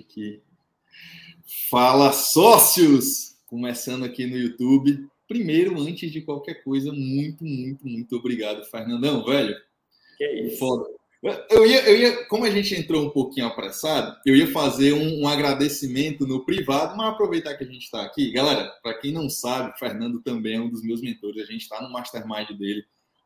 aqui. Fala, sócios! Começando aqui no YouTube. Primeiro, antes de qualquer coisa, muito, muito, muito obrigado, Fernandão, velho. Que isso. Foda. Eu ia, eu ia, como a gente entrou um pouquinho apressado, eu ia fazer um, um agradecimento no privado, mas aproveitar que a gente está aqui. Galera, para quem não sabe, o Fernando também é um dos meus mentores. A gente está no mastermind dele,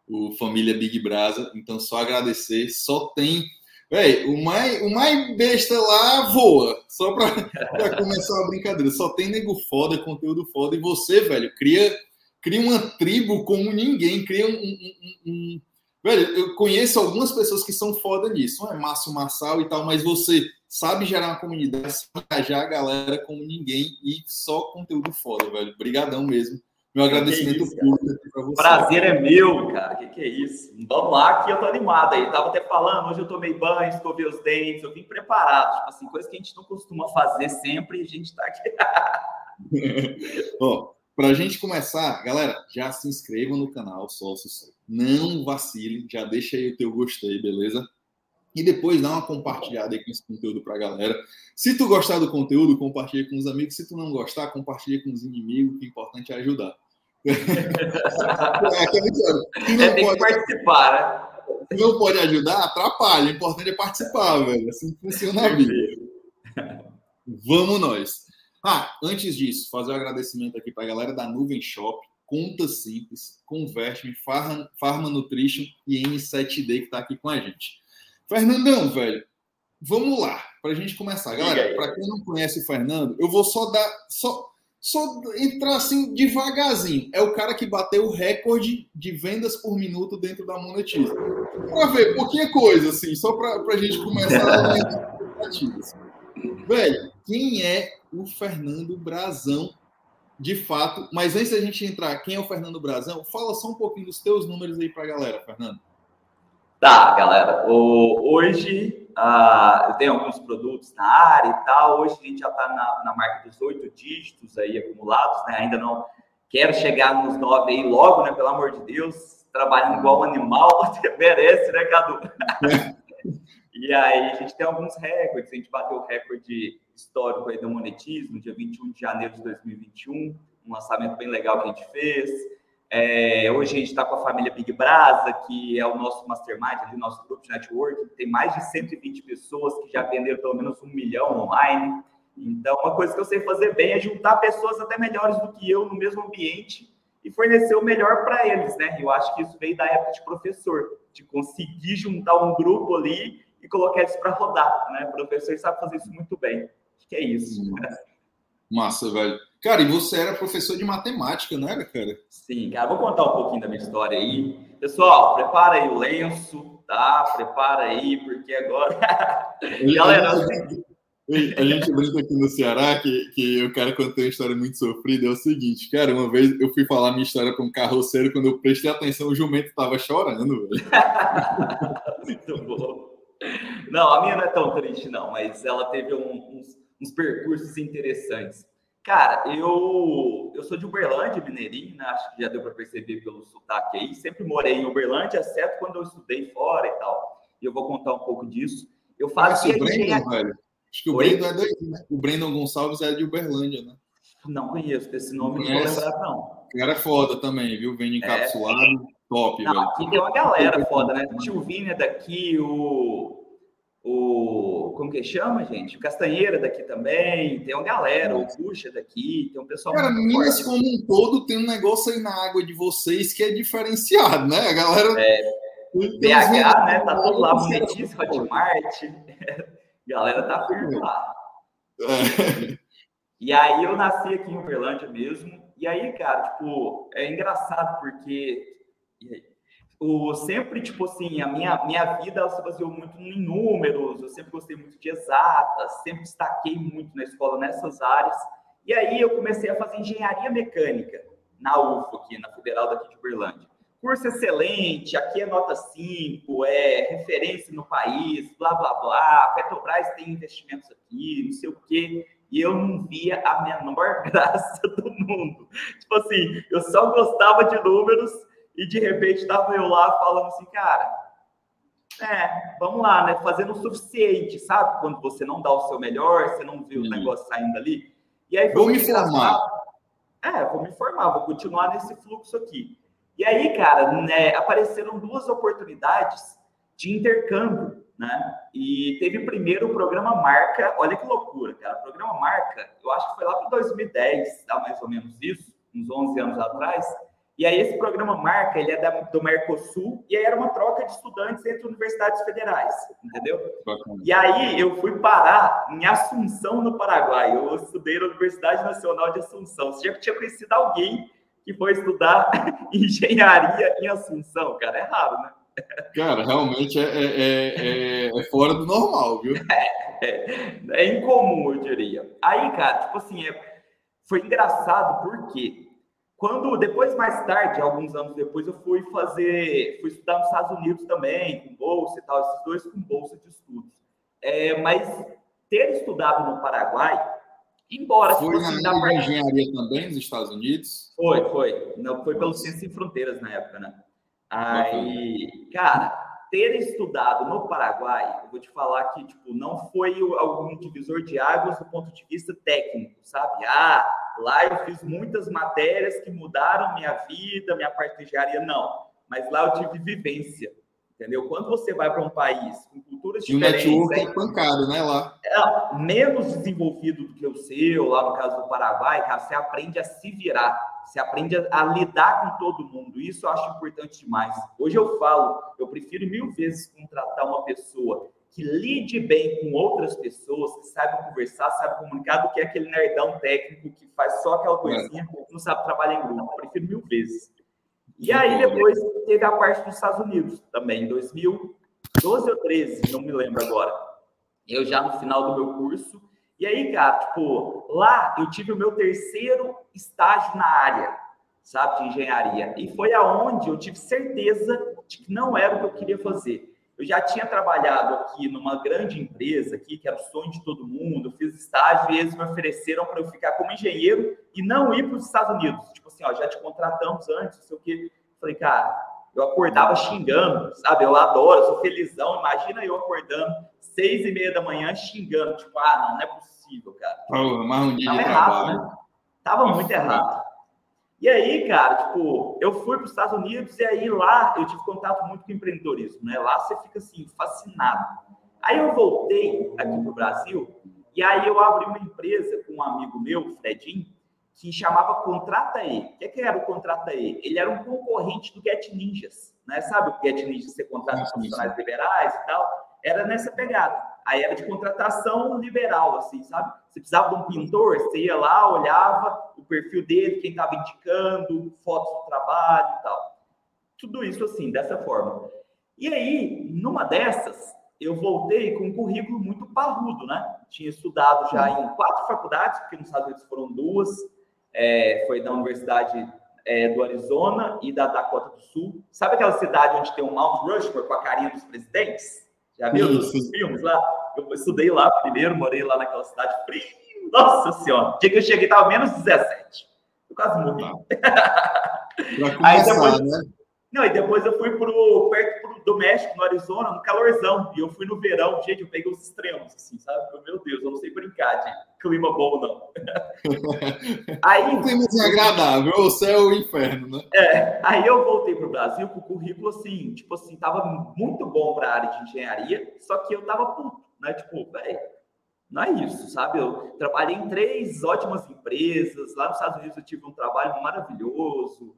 o Família Big Brasa. Então, só agradecer. Só tem Véi, o mais, o mais besta lá voa. Só para começar a brincadeira. Só tem nego foda, conteúdo foda. E você, velho, cria, cria uma tribo como ninguém. Cria um, um, um, Velho, eu conheço algumas pessoas que são foda nisso. Não é Márcio Marçal e tal, mas você sabe gerar uma comunidade, sabe engajar a galera como ninguém e só conteúdo foda, velho. Obrigadão mesmo meu agradecimento isso, público para você. Prazer é meu, cara. Que que é isso? Vamos lá, que eu tô animado aí. Tava até falando, hoje eu tomei banho, escovei os dentes, eu vim preparado. Tipo assim, coisa que a gente não costuma fazer sempre e a gente tá aqui. Ó, pra gente começar, galera, já se inscrevam no canal Sócios. Não vacile, já deixa aí o teu gostei, beleza? E depois dá uma compartilhada aí com esse conteúdo pra galera. Se tu gostar do conteúdo, compartilha com os amigos. Se tu não gostar, compartilha com os inimigos, que o importante é ajudar. É, é, tem pode, que participar, né? Se não pode ajudar, atrapalha. O importante é participar, velho. Assim funciona a vida. Vamos nós. Ah, antes disso, fazer um agradecimento aqui para a galera da Nuvem Shop, Conta Simples, Converte-me, Farma, Farma Nutrition e M7D que está aqui com a gente. Fernandão, velho, vamos lá, para a gente começar. Galera, para quem não conhece o Fernando, eu vou só dar. Só, só entrar assim devagarzinho. É o cara que bateu o recorde de vendas por minuto dentro da Monetiza. Para ver, pouquinha coisa, assim, só para a gente começar a Velho, quem é o Fernando Brazão de fato? Mas antes da gente entrar, quem é o Fernando Brazão? Fala só um pouquinho dos teus números aí para a galera, Fernando. Tá, galera. O, hoje uh, eu tenho alguns produtos na área e tal. Hoje a gente já está na, na, marca dos oito dígitos aí acumulados, né? Ainda não quero chegar nos nove aí logo, né? Pelo amor de Deus, trabalhando igual um animal, merece, né, Cadu? e aí a gente tem alguns recordes. A gente bateu o recorde histórico aí do monetismo, dia 21 de janeiro de 2021, um lançamento bem legal que a gente fez. É, hoje a gente está com a família Big Brasa, que é o nosso mastermind, ali, nosso grupo de network, tem mais de 120 pessoas que já venderam pelo menos um milhão online. Então, uma coisa que eu sei fazer bem é juntar pessoas até melhores do que eu no mesmo ambiente e fornecer o melhor para eles, né? Eu acho que isso veio da época de professor, de conseguir juntar um grupo ali e colocar eles para rodar, né? O professor sabe fazer isso muito bem. Acho que é isso. Massa, velho. Cara, e você era professor de matemática, não era, cara? Sim, cara. Vou contar um pouquinho da minha história aí. Pessoal, prepara aí o lenço, tá? Prepara aí, porque agora. Galera. A gente brinca aqui no Ceará que, que o cara, tem uma história muito sofrida, é o seguinte, cara, uma vez eu fui falar minha história para um carroceiro, quando eu prestei atenção, o jumento estava chorando, velho. muito bom. Não, a minha não é tão triste, não, mas ela teve um, uns, uns percursos interessantes. Cara, eu, eu sou de Uberlândia, mineirinho, né? Acho que já deu para perceber pelo sotaque aí. Sempre morei em Uberlândia, exceto quando eu estudei fora e tal. E eu vou contar um pouco disso. Eu faço que o Brandon, velho. Acho que o Oi? Brandon é daí, né? O Brandon Gonçalves é de Uberlândia, né? Não conheço desse nome, não vou lembrar, não. O cara é foda também, viu? Vem encapsulado, é. top, não, velho. Aqui tem uma galera foda, né? O tio Vini é daqui, o o como que chama, gente? O Castanheira daqui também, tem uma galera, o Puxa daqui, tem um pessoal. Cara, Minas forte. como um todo tem um negócio aí na água de vocês que é diferenciado, né? A galera. É, BH, né? Tá tudo lá, Monetice, Hotmart. galera tá firme lá. É. E aí eu nasci aqui em Uberlândia mesmo. E aí, cara, tipo, é engraçado porque o, sempre, tipo assim, a minha, minha vida ela se baseou muito em números, eu sempre gostei muito de exatas, sempre destaquei muito na escola nessas áreas. E aí eu comecei a fazer engenharia mecânica na UFO, aqui na Federal daqui de Uberlândia. Curso excelente, aqui é nota 5, é referência no país, blá, blá, blá. Petrobras tem investimentos aqui, não sei o quê. E eu não via a menor graça do mundo. Tipo assim, eu só gostava de números e de repente estava eu lá falando assim, cara, é, vamos lá, né? Fazendo o suficiente, sabe? Quando você não dá o seu melhor, você não vê o negócio saindo ali. E aí vou me formar. É, vou me formar, vou continuar nesse fluxo aqui. E aí, cara, né, apareceram duas oportunidades de intercâmbio, né? E teve primeiro o programa Marca, olha que loucura, cara. O programa Marca, eu acho que foi lá para 2010, dá mais ou menos isso, uns 11 anos atrás e aí esse programa Marca, ele é da, do Mercosul, e aí era uma troca de estudantes entre universidades federais, entendeu? Bacana. E aí eu fui parar em Assunção, no Paraguai. Eu estudei na Universidade Nacional de Assunção. Você já tinha conhecido alguém que foi estudar engenharia em Assunção? Cara, é raro, né? Cara, realmente é, é, é, é fora do normal, viu? É, é, incomum, eu diria. Aí, cara, tipo assim, foi engraçado porque quando depois mais tarde, alguns anos depois, eu fui fazer, fui estudar nos Estados Unidos também, com bolsa e tal, esses dois com bolsa de estudos. É, mas ter estudado no Paraguai, embora foi assim, na área de engenharia também nos Estados Unidos? Foi, foi. Não foi pelo Ciência Sem Fronteiras na época, né? Aí, cara, ter estudado no Paraguai, eu vou te falar que tipo não foi algum divisor de águas do ponto de vista técnico, sabe? Ah, Lá eu fiz muitas matérias que mudaram minha vida, minha parte de engenharia, não. Mas lá eu tive vivência, entendeu? Quando você vai para um país com culturas e diferentes... E o network é pancado, né, lá? É, menos desenvolvido do que o seu, lá no caso do Paraguai, cara, você aprende a se virar, você aprende a, a lidar com todo mundo. Isso eu acho importante demais. Hoje eu falo, eu prefiro mil vezes contratar uma pessoa que lide bem com outras pessoas, que saibam conversar, saibam comunicar, do que aquele nerdão técnico que faz só aquela coisinha, é. não sabe trabalhar em grupo. Eu prefiro mil vezes. E aí depois teve a parte dos Estados Unidos também, em 2012 ou 13, não me lembro agora. Eu já no final do meu curso. E aí, cara, tipo, lá eu tive o meu terceiro estágio na área, sabe, de engenharia. E foi aonde eu tive certeza de que não era o que eu queria fazer. Eu já tinha trabalhado aqui numa grande empresa aqui, que era o sonho de todo mundo, fiz estágio e eles me ofereceram para eu ficar como engenheiro e não ir para os Estados Unidos. Tipo assim, ó, já te contratamos antes, não sei o quê. Falei, cara, eu acordava xingando, sabe? Eu adoro, sou felizão. Imagina eu acordando seis e meia da manhã xingando, tipo, ah, não, não é possível, cara. Mais um dia Tava de errado, trabalho. né? Tava muito errado. E aí, cara, tipo, eu fui para os Estados Unidos e aí lá eu tive contato muito com empreendedorismo, né? Lá você fica assim, fascinado. Aí eu voltei aqui para o Brasil e aí eu abri uma empresa com um amigo meu, Fredinho, que chamava Contrata E. O que, é que era o Contrata E? Ele era um concorrente do Get Ninjas, né? Sabe o Get Ninjas, você contrata funcionários liberais e tal? Era nessa pegada. Aí era de contratação liberal, assim, sabe? Você precisava de um pintor, você ia lá, olhava o perfil dele, quem estava indicando, fotos do trabalho e tal. Tudo isso assim, dessa forma. E aí, numa dessas, eu voltei com um currículo muito parrudo, né? Tinha estudado já em quatro faculdades, porque nos Estados Unidos foram duas. É, foi da Universidade é, do Arizona e da Dakota do Sul. Sabe aquela cidade onde tem o Mount Rushmore com a carinha dos presidentes? Já viu os filmes lá? Eu estudei lá primeiro, morei lá naquela cidade fria. Nossa senhora, dia que eu cheguei estava menos 17. Eu quase morri. Aí depois, né? Não, e depois eu fui pro, perto pro, do México, no Arizona, no calorzão. E eu fui no verão, gente, eu peguei os extremos, assim, sabe? Meu Deus, eu não sei brincar de clima bom, não. aí, um clima desagradável, o céu e o inferno, né? É, aí eu voltei pro Brasil com o currículo, assim, tipo assim, tava muito bom para a área de engenharia, só que eu tava puto, né? Tipo, velho, não é isso, sabe? Eu trabalhei em três ótimas empresas, lá nos Estados Unidos eu tive um trabalho maravilhoso,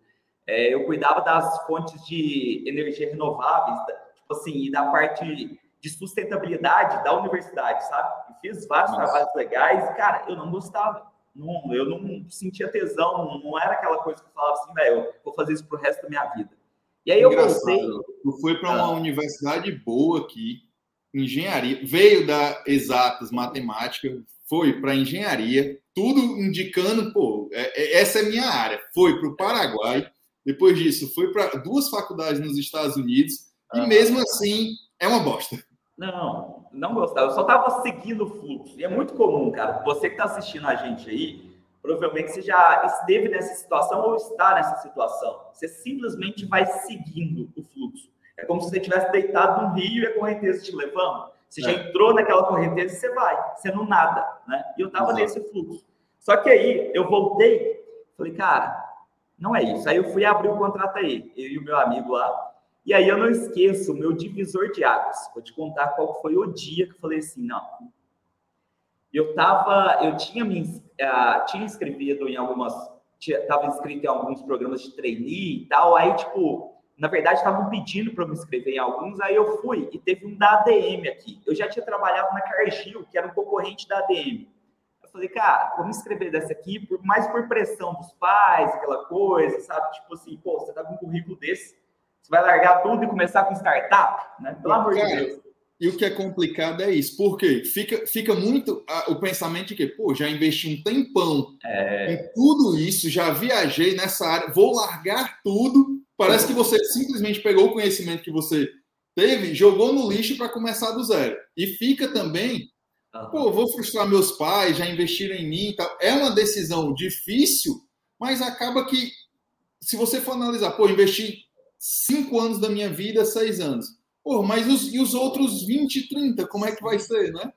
é, eu cuidava das fontes de energia renováveis, tipo assim, e da parte de sustentabilidade da universidade, sabe? Eu fiz vários Nossa. trabalhos legais e, cara, eu não gostava. Não, eu não sentia tesão, não, era aquela coisa que eu falava assim, velho, eu vou fazer isso pro resto da minha vida. E aí Engraçado. eu. Eu fui para uma ah. universidade boa aqui, engenharia, veio da exatas matemática, foi para engenharia, tudo indicando, pô, é, é, essa é minha área. Foi para o Paraguai, depois disso, foi para duas faculdades nos Estados Unidos e mesmo assim é uma bosta. Não, não gostava. Eu só estava seguindo o fluxo. E é muito comum, cara. Você que está assistindo a gente aí, provavelmente você já esteve nessa situação ou está nessa situação. Você simplesmente vai seguindo o fluxo. É como se você tivesse deitado num rio e a correnteza te levando. Você é. já entrou naquela correnteza e você vai, você não nada, né? E eu tava Exato. nesse fluxo. Só que aí eu voltei, falei, cara, não é isso. Aí eu fui abrir o contrato aí, eu e o meu amigo lá. E aí eu não esqueço o meu divisor de águas. Vou te contar qual foi o dia que eu falei assim, não. Eu tava, eu tinha me uh, tinha inscrevido em algumas, estava inscrito em alguns programas de trainee e tal. Aí tipo, na verdade estavam pedindo para me inscrever em alguns. Aí eu fui e teve um da ADM aqui. Eu já tinha trabalhado na Cargill, que era um concorrente da ADM. Eu falei, cara, vou me inscrever dessa aqui, por, mais por pressão dos pais, aquela coisa, sabe? Tipo assim, pô, você tá com um currículo desse você vai largar tudo e começar com startup? Né? Pelo amor de Deus. E o que é complicado é isso. Por quê? Fica, fica muito ah, o pensamento de que, pô, já investi um tempão é... em tudo isso, já viajei nessa área, vou largar tudo. Parece que você simplesmente pegou o conhecimento que você teve, jogou no lixo para começar do zero. E fica também. Pô, vou frustrar meus pais, já investiram em mim e tal. É uma decisão difícil, mas acaba que, se você for analisar, pô, investi cinco anos da minha vida, seis anos. Pô, mas os, e os outros 20, 30, como é que vai ser, né?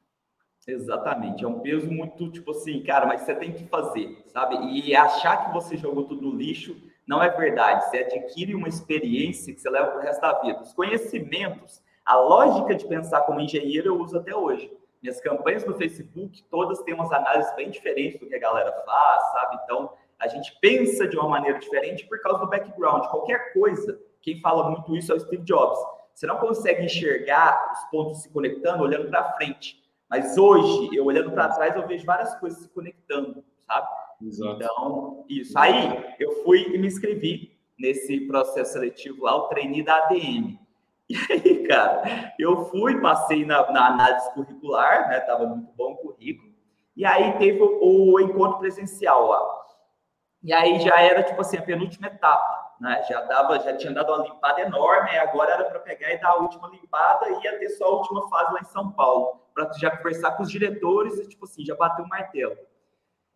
Exatamente, é um peso muito tipo assim, cara, mas você tem que fazer, sabe? E achar que você jogou tudo no lixo não é verdade. Você adquire uma experiência que você leva para o resto da vida. Os conhecimentos, a lógica de pensar como engenheiro eu uso até hoje. Minhas campanhas no Facebook, todas têm umas análises bem diferentes do que a galera faz, sabe? Então, a gente pensa de uma maneira diferente por causa do background. Qualquer coisa quem fala muito isso é o Steve Jobs. Você não consegue enxergar os pontos se conectando olhando para frente. Mas hoje, eu olhando para trás, eu vejo várias coisas se conectando, sabe? Exato. Então, isso. Aí, eu fui e me inscrevi nesse processo seletivo lá, o trainee da ADM. E aí, cara, eu fui, passei na, na análise curricular, né? Tava muito bom o currículo. E aí teve o, o encontro presencial lá. E aí já era, tipo assim, a penúltima etapa né? Já dava, já tinha dado uma limpada enorme, e agora era para pegar e dar a última limpada e ia ter só a última fase lá em São Paulo, para já conversar com os diretores e tipo assim, já bater o martelo.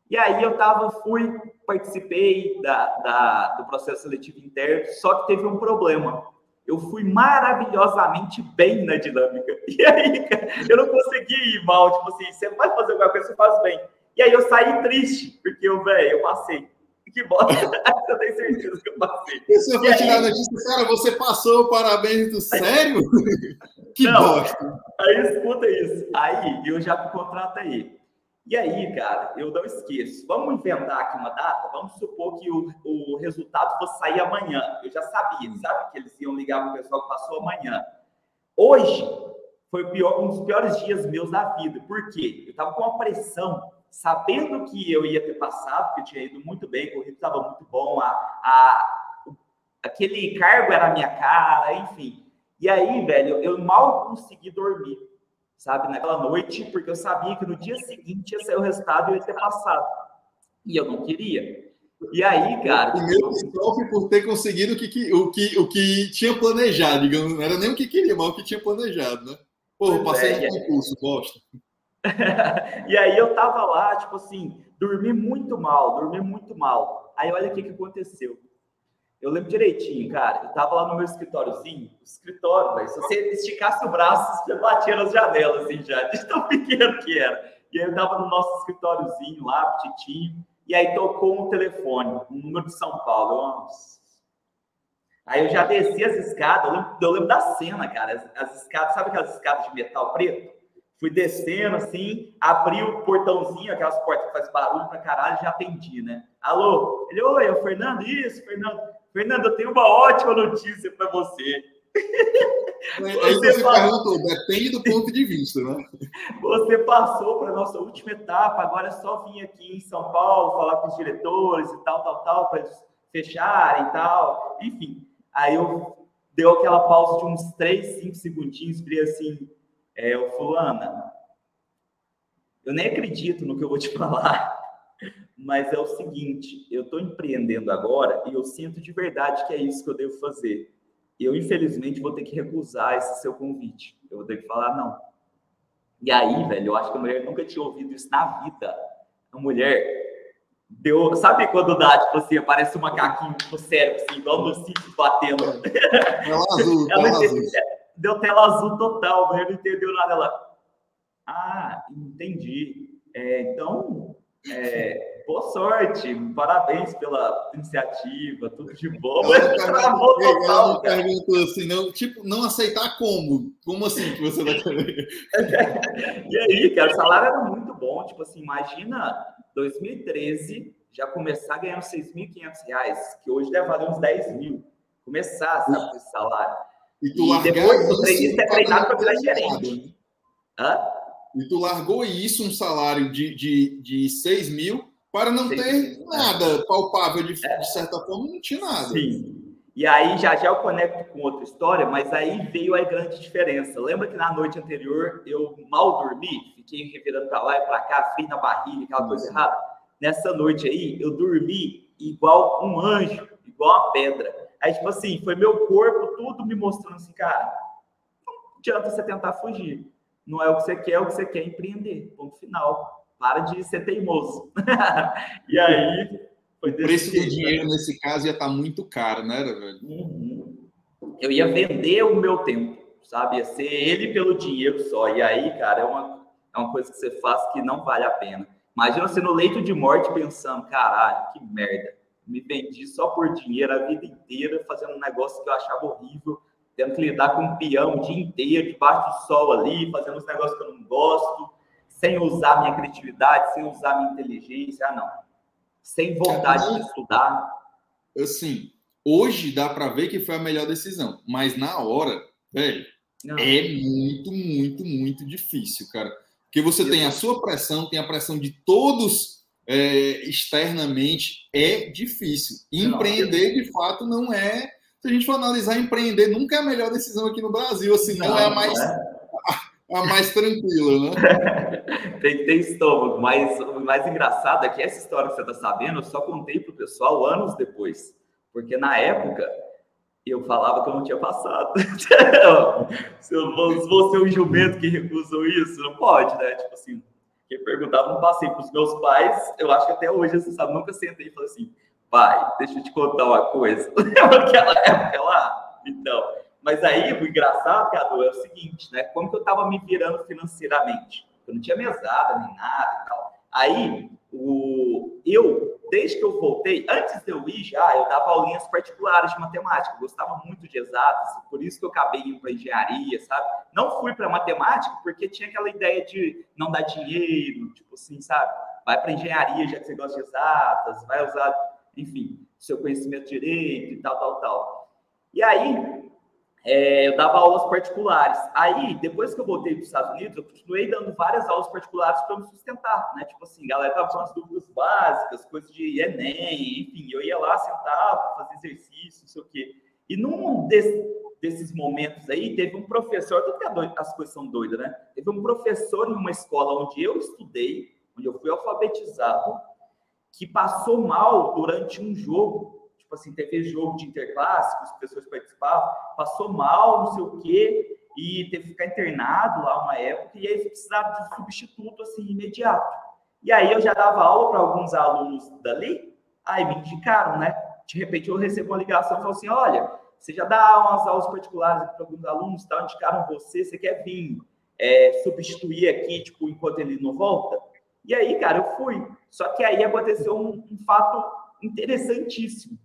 E aí eu tava, fui, participei da, da, do processo seletivo interno, só que teve um problema. Eu fui maravilhosamente bem na dinâmica. E aí, cara, eu não consegui ir mal, tipo assim, você vai fazer alguma coisa, você faz bem. E aí eu saí triste, porque eu, velho, eu passei. Que bosta. eu tenho certeza que eu passei. Você foi tirar a notícia, cara, você passou, parabéns do sério? que Não, bosta. Aí escuta isso. Aí eu já contratei. E aí, cara, eu não esqueço. Vamos inventar aqui uma data? Vamos supor que o, o resultado fosse sair amanhã. Eu já sabia, sabe? Que eles iam ligar para o pessoal que passou amanhã. Hoje foi pior, um dos piores dias meus da vida. Por quê? Eu estava com uma pressão sabendo que eu ia ter passado, que eu tinha ido muito bem, o currículo estava muito bom, a, a, aquele cargo era a minha cara, enfim. E aí, velho, eu mal consegui dormir, sabe, naquela noite, porque eu sabia que no dia seguinte ia sair o resultado e eu ia ter passado. E eu não queria. E aí, cara. Primeiro que sofre por ter conseguido o que, o, que, o que tinha planejado, digamos. Não era nem o que queria, mas o que tinha planejado, né? Pô, passei é, no concurso, bosta. e aí eu tava lá, tipo assim, dormi muito mal, dormi muito mal. Aí olha o que, que aconteceu. Eu lembro direitinho, cara. Eu tava lá no meu escritóriozinho, escritório, velho. Se você esticasse o braço, você batia nas janelas, assim, já, de tão pequeno que era. E aí eu tava no nosso escritóriozinho lá, petitinho, e aí tocou um telefone, um número de São Paulo. Aí eu já desci as escadas, eu lembro, eu lembro da cena, cara. As, as escadas, sabe aquelas escadas de metal preto? Fui descendo assim, abri o portãozinho, aquelas portas que faz barulho pra caralho, já atendi, né? Alô? Ele, oi, é o Fernando? Isso, Fernando. Fernando, eu tenho uma ótima notícia para você. Aí você, você perguntou, depende do ponto de vista, né? Você passou para a nossa última etapa, agora é só vir aqui em São Paulo, falar com os diretores e tal, tal, tal, para eles fecharem e tal. Enfim, aí eu deu aquela pausa de uns 3, 5 segundinhos, falei assim, é, o fulana, eu nem acredito no que eu vou te falar, mas é o seguinte, eu estou empreendendo agora e eu sinto de verdade que é isso que eu devo fazer. Eu, infelizmente, vou ter que recusar esse seu convite. Eu vou ter que falar não. E aí, velho, eu acho que a mulher nunca tinha ouvido isso na vida. A mulher Deu, sabe quando dá, tipo assim, aparece um macaquinho no cérebro, assim, igual no sítio batendo. Tela azul, tela azul. Deu tela azul total, mas não entendeu nada. Ela, ah, entendi. É, então, é, boa sorte, parabéns pela iniciativa, tudo de bom. Ela, travou total, perguntou assim, não, tipo, não aceitar como? Como assim que você vai querer? e aí, cara, o salário era muito bom, tipo assim, imagina 2013 já começar ganhando 6.500 reais, que hoje deve valer uns 10 mil. Começar, sabe, esse salário. E, tu e depois o treinista é treinado para virar gerente. Né? Hã? E tu largou isso, um salário de, de, de 6 mil, para não ter nada palpável, de, é. de, certa forma, não tinha nada. Sim. E aí já já eu conecto com outra história, mas aí veio a grande diferença. Lembra que na noite anterior eu mal dormi, fiquei revirando para lá e para cá, frio na barriga, aquela coisa errada? Nessa noite aí, eu dormi igual um anjo, igual uma pedra. Aí, tipo assim, foi meu corpo tudo me mostrando assim, cara, não adianta você tentar fugir não é o que você quer, é o que você quer empreender. Ponto final. Para de ser teimoso. e aí. Foi o preço do dinheiro nesse caso ia estar tá muito caro, né, velho? Uhum. Eu ia vender o meu tempo, sabe? Ia ser ele pelo dinheiro só. E aí, cara, é uma, é uma coisa que você faz que não vale a pena. Imagina você no leito de morte pensando, caralho, que merda. Me vendi só por dinheiro a vida inteira, fazendo um negócio que eu achava horrível tendo que lidar com um peão o dia inteiro, debaixo do sol ali, fazendo os negócios que eu não gosto, sem usar minha criatividade, sem usar minha inteligência, ah, não. Sem vontade de estudar. Assim, hoje dá para ver que foi a melhor decisão, mas na hora, velho, não. é muito, muito, muito difícil, cara. Porque você tem a sua pressão, tem a pressão de todos é, externamente, é difícil. Empreender, de fato, não é se a gente for analisar, empreender nunca é a melhor decisão aqui no Brasil, assim, não, não é a mais, é. A, a, mais tranquila, né? tem que ter estômago, mas o mais engraçado é que essa história que você está sabendo, eu só contei para o pessoal anos depois, porque na época eu falava que eu não tinha passado. se eu vou, ser um jumento que recusou isso, não pode, né? Tipo assim, quem perguntava, não passei para os meus pais, eu acho que até hoje, você sabe, nunca sentei e falei assim, Pai, deixa eu te contar uma coisa. Lembra aquela época lá? Então, mas aí o engraçado, Cadu, é o seguinte, né? Como que eu estava me virando financeiramente? Eu não tinha mesada nem nada e tal. Aí, o, eu, desde que eu voltei, antes de eu ir já, eu dava aulinhas particulares de matemática. Eu gostava muito de exatas, por isso que eu acabei indo para engenharia, sabe? Não fui para matemática porque tinha aquela ideia de não dar dinheiro, tipo assim, sabe? Vai para engenharia já que você gosta de exatas, vai usar enfim, seu conhecimento direito e tal, tal, tal. E aí, é, eu dava aulas particulares. Aí, depois que eu voltei para os Estados Unidos, eu continuei dando várias aulas particulares para me sustentar, né? Tipo assim, galera tava com as dúvidas básicas, coisas de Enem, enfim, eu ia lá, sentava, fazia exercício, não sei o quê. E num desse, desses momentos aí, teve um professor, tudo que é as coisas são doidas, né? Teve um professor em uma escola onde eu estudei, onde eu fui alfabetizado, que passou mal durante um jogo. Tipo assim, teve jogo de interclasse, as pessoas participavam, passou mal, não sei o quê, e teve que ficar internado lá uma época, e aí eles precisavam de um substituto assim, imediato. E aí eu já dava aula para alguns alunos dali, aí me indicaram, né? De repente eu recebo uma ligação e falo assim: olha, você já dá umas aulas particulares para alguns alunos, tá? indicaram você, você quer vir é, substituir aqui, tipo, enquanto ele não volta? E aí, cara, eu fui. Só que aí aconteceu um, um fato interessantíssimo,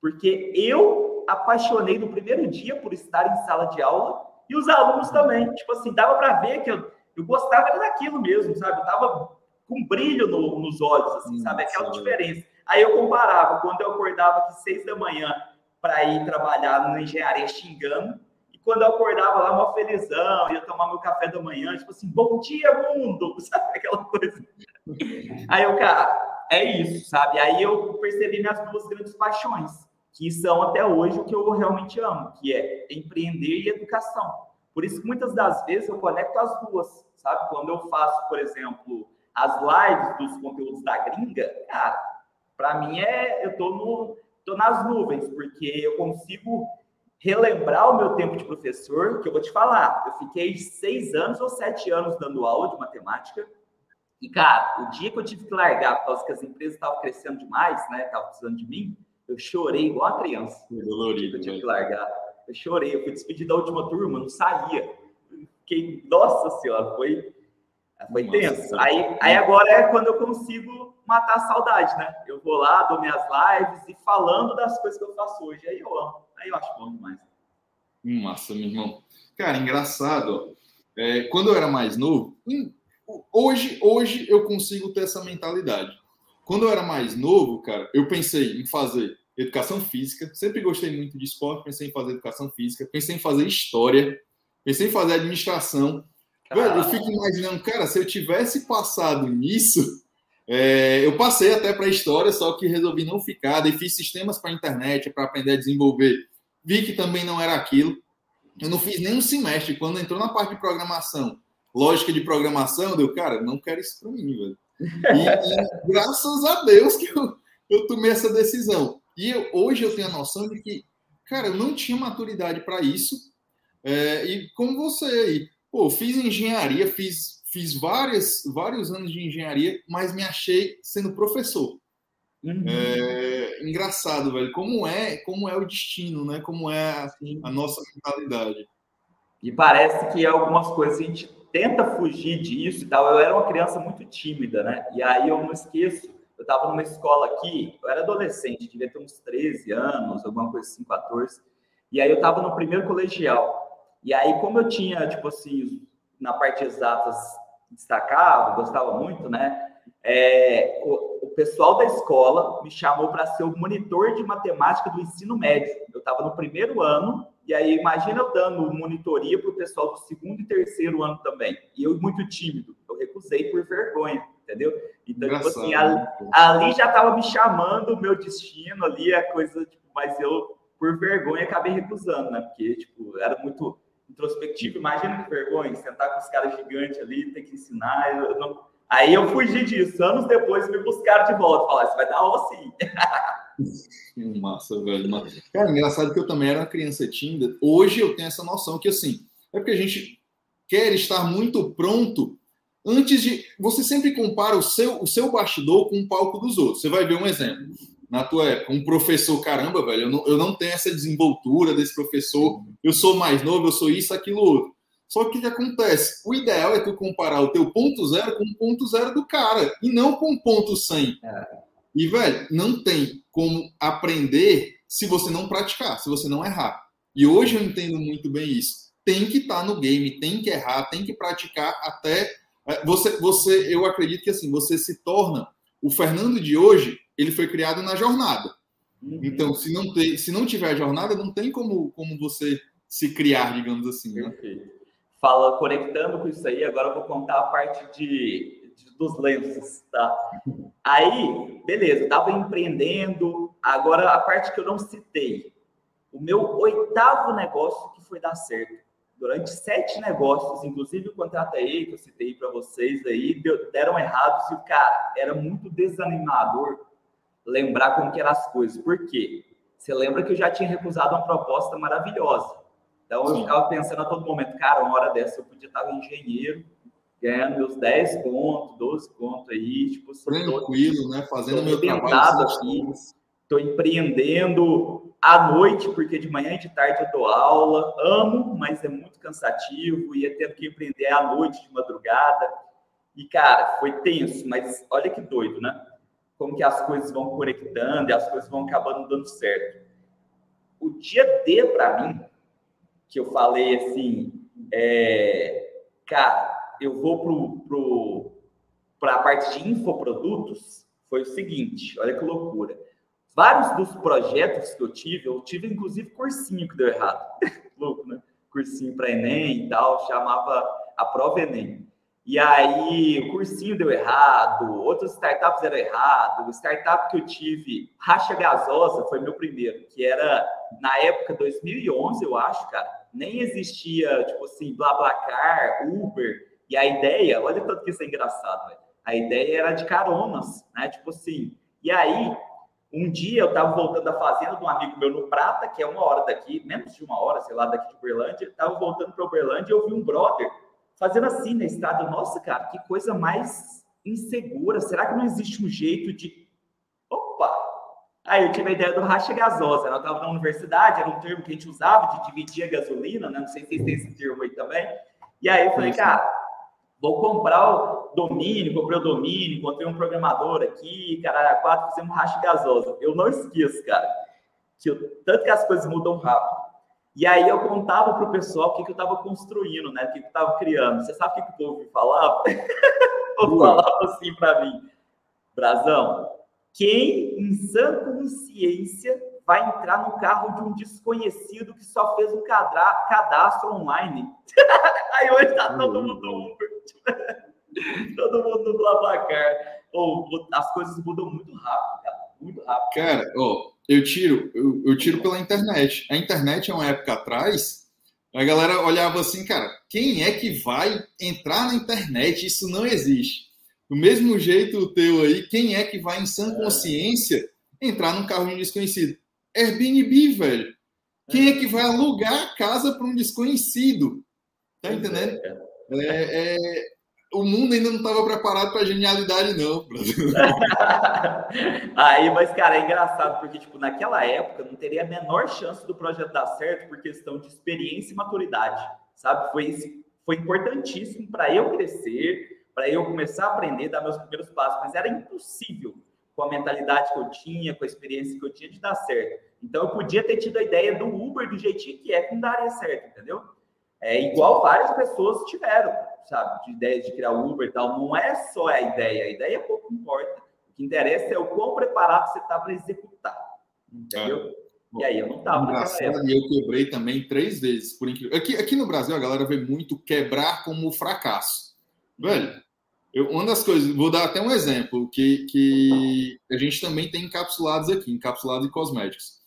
porque eu apaixonei no primeiro dia por estar em sala de aula e os alunos também. Tipo assim, dava para ver que eu, eu gostava daquilo mesmo, sabe? Eu tava com brilho no, nos olhos, assim, sabe? Aquela diferença. Aí eu comparava quando eu acordava aqui seis da manhã para ir trabalhar na engenharia xingando quando eu acordava lá, uma felizão, ia tomar meu café da manhã, tipo assim, bom dia, mundo, sabe? Aquela coisa. Aí eu, cara, é isso, sabe? Aí eu percebi minhas duas grandes paixões, que são até hoje o que eu realmente amo, que é empreender e educação. Por isso que muitas das vezes eu conecto as duas, sabe? Quando eu faço, por exemplo, as lives dos conteúdos da gringa, cara, para mim é, eu tô no tô nas nuvens, porque eu consigo relembrar o meu tempo de professor, que eu vou te falar, eu fiquei seis anos ou sete anos dando aula de matemática, E, cara, o dia que eu tive que largar, por causa que as empresas estavam crescendo demais, né? Estavam precisando de mim, eu chorei igual a criança. Dolorido, eu tive que largar. Eu chorei, eu fui despedir da última turma, não saía. Fiquei, nossa senhora, foi, foi nossa, tenso. Aí, aí agora é quando eu consigo matar a saudade, né? Eu vou lá, dou minhas lives e falando das coisas que eu faço hoje. Aí eu amo. Aí eu acho bom demais. Massa, meu irmão. Cara, engraçado. É, quando eu era mais novo, hoje, hoje eu consigo ter essa mentalidade. Quando eu era mais novo, cara, eu pensei em fazer educação física. Sempre gostei muito de esporte, pensei em fazer educação física, pensei em fazer história, pensei em fazer administração. Velho, eu fico imaginando, cara, se eu tivesse passado nisso, é, eu passei até para história, só que resolvi não ficar, daí fiz sistemas para internet para aprender a desenvolver. Vi que também não era aquilo. Eu não fiz nem um semestre. Quando entrou na parte de programação, lógica de programação, deu, cara, não quero isso para mim, velho. E, e, graças a Deus que eu, eu tomei essa decisão. E eu, hoje eu tenho a noção de que, cara, eu não tinha maturidade para isso. É, e como você aí, pô, fiz engenharia, fiz, fiz várias, vários anos de engenharia, mas me achei sendo professor. Uhum. É, engraçado, velho. Como é, como é o destino, né? Como é a, a nossa mentalidade. E parece que algumas coisas a gente tenta fugir disso e tal. Eu era uma criança muito tímida, né? E aí eu não esqueço eu estava numa escola aqui, eu era adolescente, devia ter uns 13 anos, alguma coisa assim, 14. E aí eu estava no primeiro colegial. E aí, como eu tinha, tipo assim, na parte exatas destacava, gostava muito, né? É, o, o, pessoal da escola me chamou para ser o monitor de matemática do ensino médio. Eu estava no primeiro ano, e aí imagina eu dando monitoria para o pessoal do segundo e terceiro ano também. E eu muito tímido, eu recusei por vergonha entendeu? Então, tipo assim, ali, ali já estava me chamando o meu destino ali, a coisa, tipo, mas eu, por vergonha, acabei recusando, né? Porque, tipo, era muito introspectivo. Imagina que vergonha, sentar com os caras gigantes ali, ter que ensinar. Eu não... Aí eu fugi disso. Anos depois me buscaram de volta. Falaram, você vai dar aula sim. Massa, velho. Massa. Cara, engraçado que eu também era uma criança tímida. Hoje eu tenho essa noção que, assim, é porque a gente quer estar muito pronto antes de. Você sempre compara o seu, o seu bastidor com o palco dos outros. Você vai ver um exemplo. Na tua época, um professor, caramba, velho, eu não, eu não tenho essa desenvoltura desse professor, eu sou mais novo, eu sou isso, aquilo, outro. Só que o que acontece? O ideal é tu comparar o teu ponto zero com o ponto zero do cara, e não com o ponto 100. É. E, velho, não tem como aprender se você não praticar, se você não errar. E hoje eu entendo muito bem isso. Tem que estar tá no game, tem que errar, tem que praticar até é, você, você, eu acredito que assim, você se torna o Fernando de hoje, ele foi criado na jornada. Uhum. Então, se não tem, se não tiver jornada, não tem como, como você se criar, digamos assim. Né? Fala, conectando com isso aí, agora eu vou contar a parte de, de dos lenços, tá? Aí, beleza, eu tava empreendendo. Agora, a parte que eu não citei, o meu oitavo negócio que foi dar certo durante sete negócios, inclusive o contrato aí que eu citei para vocês aí, deram errados e, cara, era muito desanimador lembrar como que eram as coisas. Por quê? Você lembra que eu já tinha recusado uma proposta maravilhosa. Então eu ficava pensando a todo momento, cara, uma hora dessa eu podia estar engenheiro, ganhando meus 10 pontos, 12 pontos aí, tipo, tranquilo, tô, né? Fazendo meu trabalho aqui, estou empreendendo, à noite, porque de manhã e de tarde eu dou aula, amo, mas é muito cansativo, ia tendo que empreender à noite, de madrugada. E, cara, foi tenso, mas olha que doido, né? Como que as coisas vão conectando e as coisas vão acabando dando certo. O dia D, para mim, que eu falei assim, é, cara, eu vou pro, pro, para a parte de infoprodutos, foi o seguinte, olha que loucura Vários dos projetos que eu tive, eu tive inclusive cursinho que deu errado. Louco, né? Cursinho para Enem e tal, chamava a prova Enem. E aí o cursinho deu errado, outras startups deram errado. O startup que eu tive, Racha Gasosa, foi meu primeiro, que era na época 2011, eu acho, cara. Nem existia, tipo assim, BlaBlaCar, Uber. E a ideia, olha tanto que isso é engraçado, velho. A ideia era de caronas, né? Tipo assim. E aí um dia eu estava voltando da fazenda de um amigo meu no Prata, que é uma hora daqui, menos de uma hora, sei lá, daqui de Uberlândia. Estava voltando para Uberlândia e eu vi um brother fazendo assim na estrada. Nossa, cara, que coisa mais insegura. Será que não existe um jeito de. Opa! Aí eu tive a ideia do racha gasosa. Eu estava na universidade, era um termo que a gente usava de dividir a gasolina, né? Não sei se vocês têm esse termo aí também. E aí eu falei, cara, vou comprar o domínio, comprei o domínio, encontrei um programador aqui, caralho, quatro, fizemos um racha gasosa. Eu não esqueço, cara, que eu, tanto que as coisas mudam rápido. E aí eu contava para o pessoal o que, que eu estava construindo, né? O que, que eu estava criando. Você sabe o que, que o povo me falava? o povo falava assim para mim, Brazão, quem em sã consciência vai entrar no carro de um desconhecido que só fez um cadastro online? aí hoje está todo mundo Uber. todo mundo no Blablacar. Ou as coisas mudam muito rápido, cara. Muito rápido. Cara, ó, eu tiro, eu, eu, tiro pela internet. A internet, há uma época atrás, a galera olhava assim, cara, quem é que vai entrar na internet? Isso não existe. Do mesmo jeito o teu aí, quem é que vai em sã consciência entrar num carro de um desconhecido? Airbnb, velho. Quem é que vai alugar a casa para um desconhecido? Tá entendendo? É, é, o mundo ainda não estava preparado para genialidade, não. Aí, mas, cara, é engraçado, porque, tipo, naquela época não teria a menor chance do projeto dar certo por questão de experiência e maturidade, sabe? Foi, foi importantíssimo para eu crescer, para eu começar a aprender, dar meus primeiros passos, mas era impossível com a mentalidade que eu tinha, com a experiência que eu tinha de dar certo. Então, eu podia ter tido a ideia do Uber do jeitinho que é, que não daria certo, entendeu? É igual várias pessoas tiveram sabe, de ideias de criar Uber e tal, não é só a ideia, a ideia pouco importa. O que interessa é o quão preparado você está para executar. Entendeu? É. E aí eu não estava e eu quebrei também três vezes, por incrível. Aqui, aqui no Brasil a galera vê muito quebrar como fracasso. Velho, eu, uma das coisas, vou dar até um exemplo que, que a gente também tem encapsulados aqui, encapsulados em cosméticos.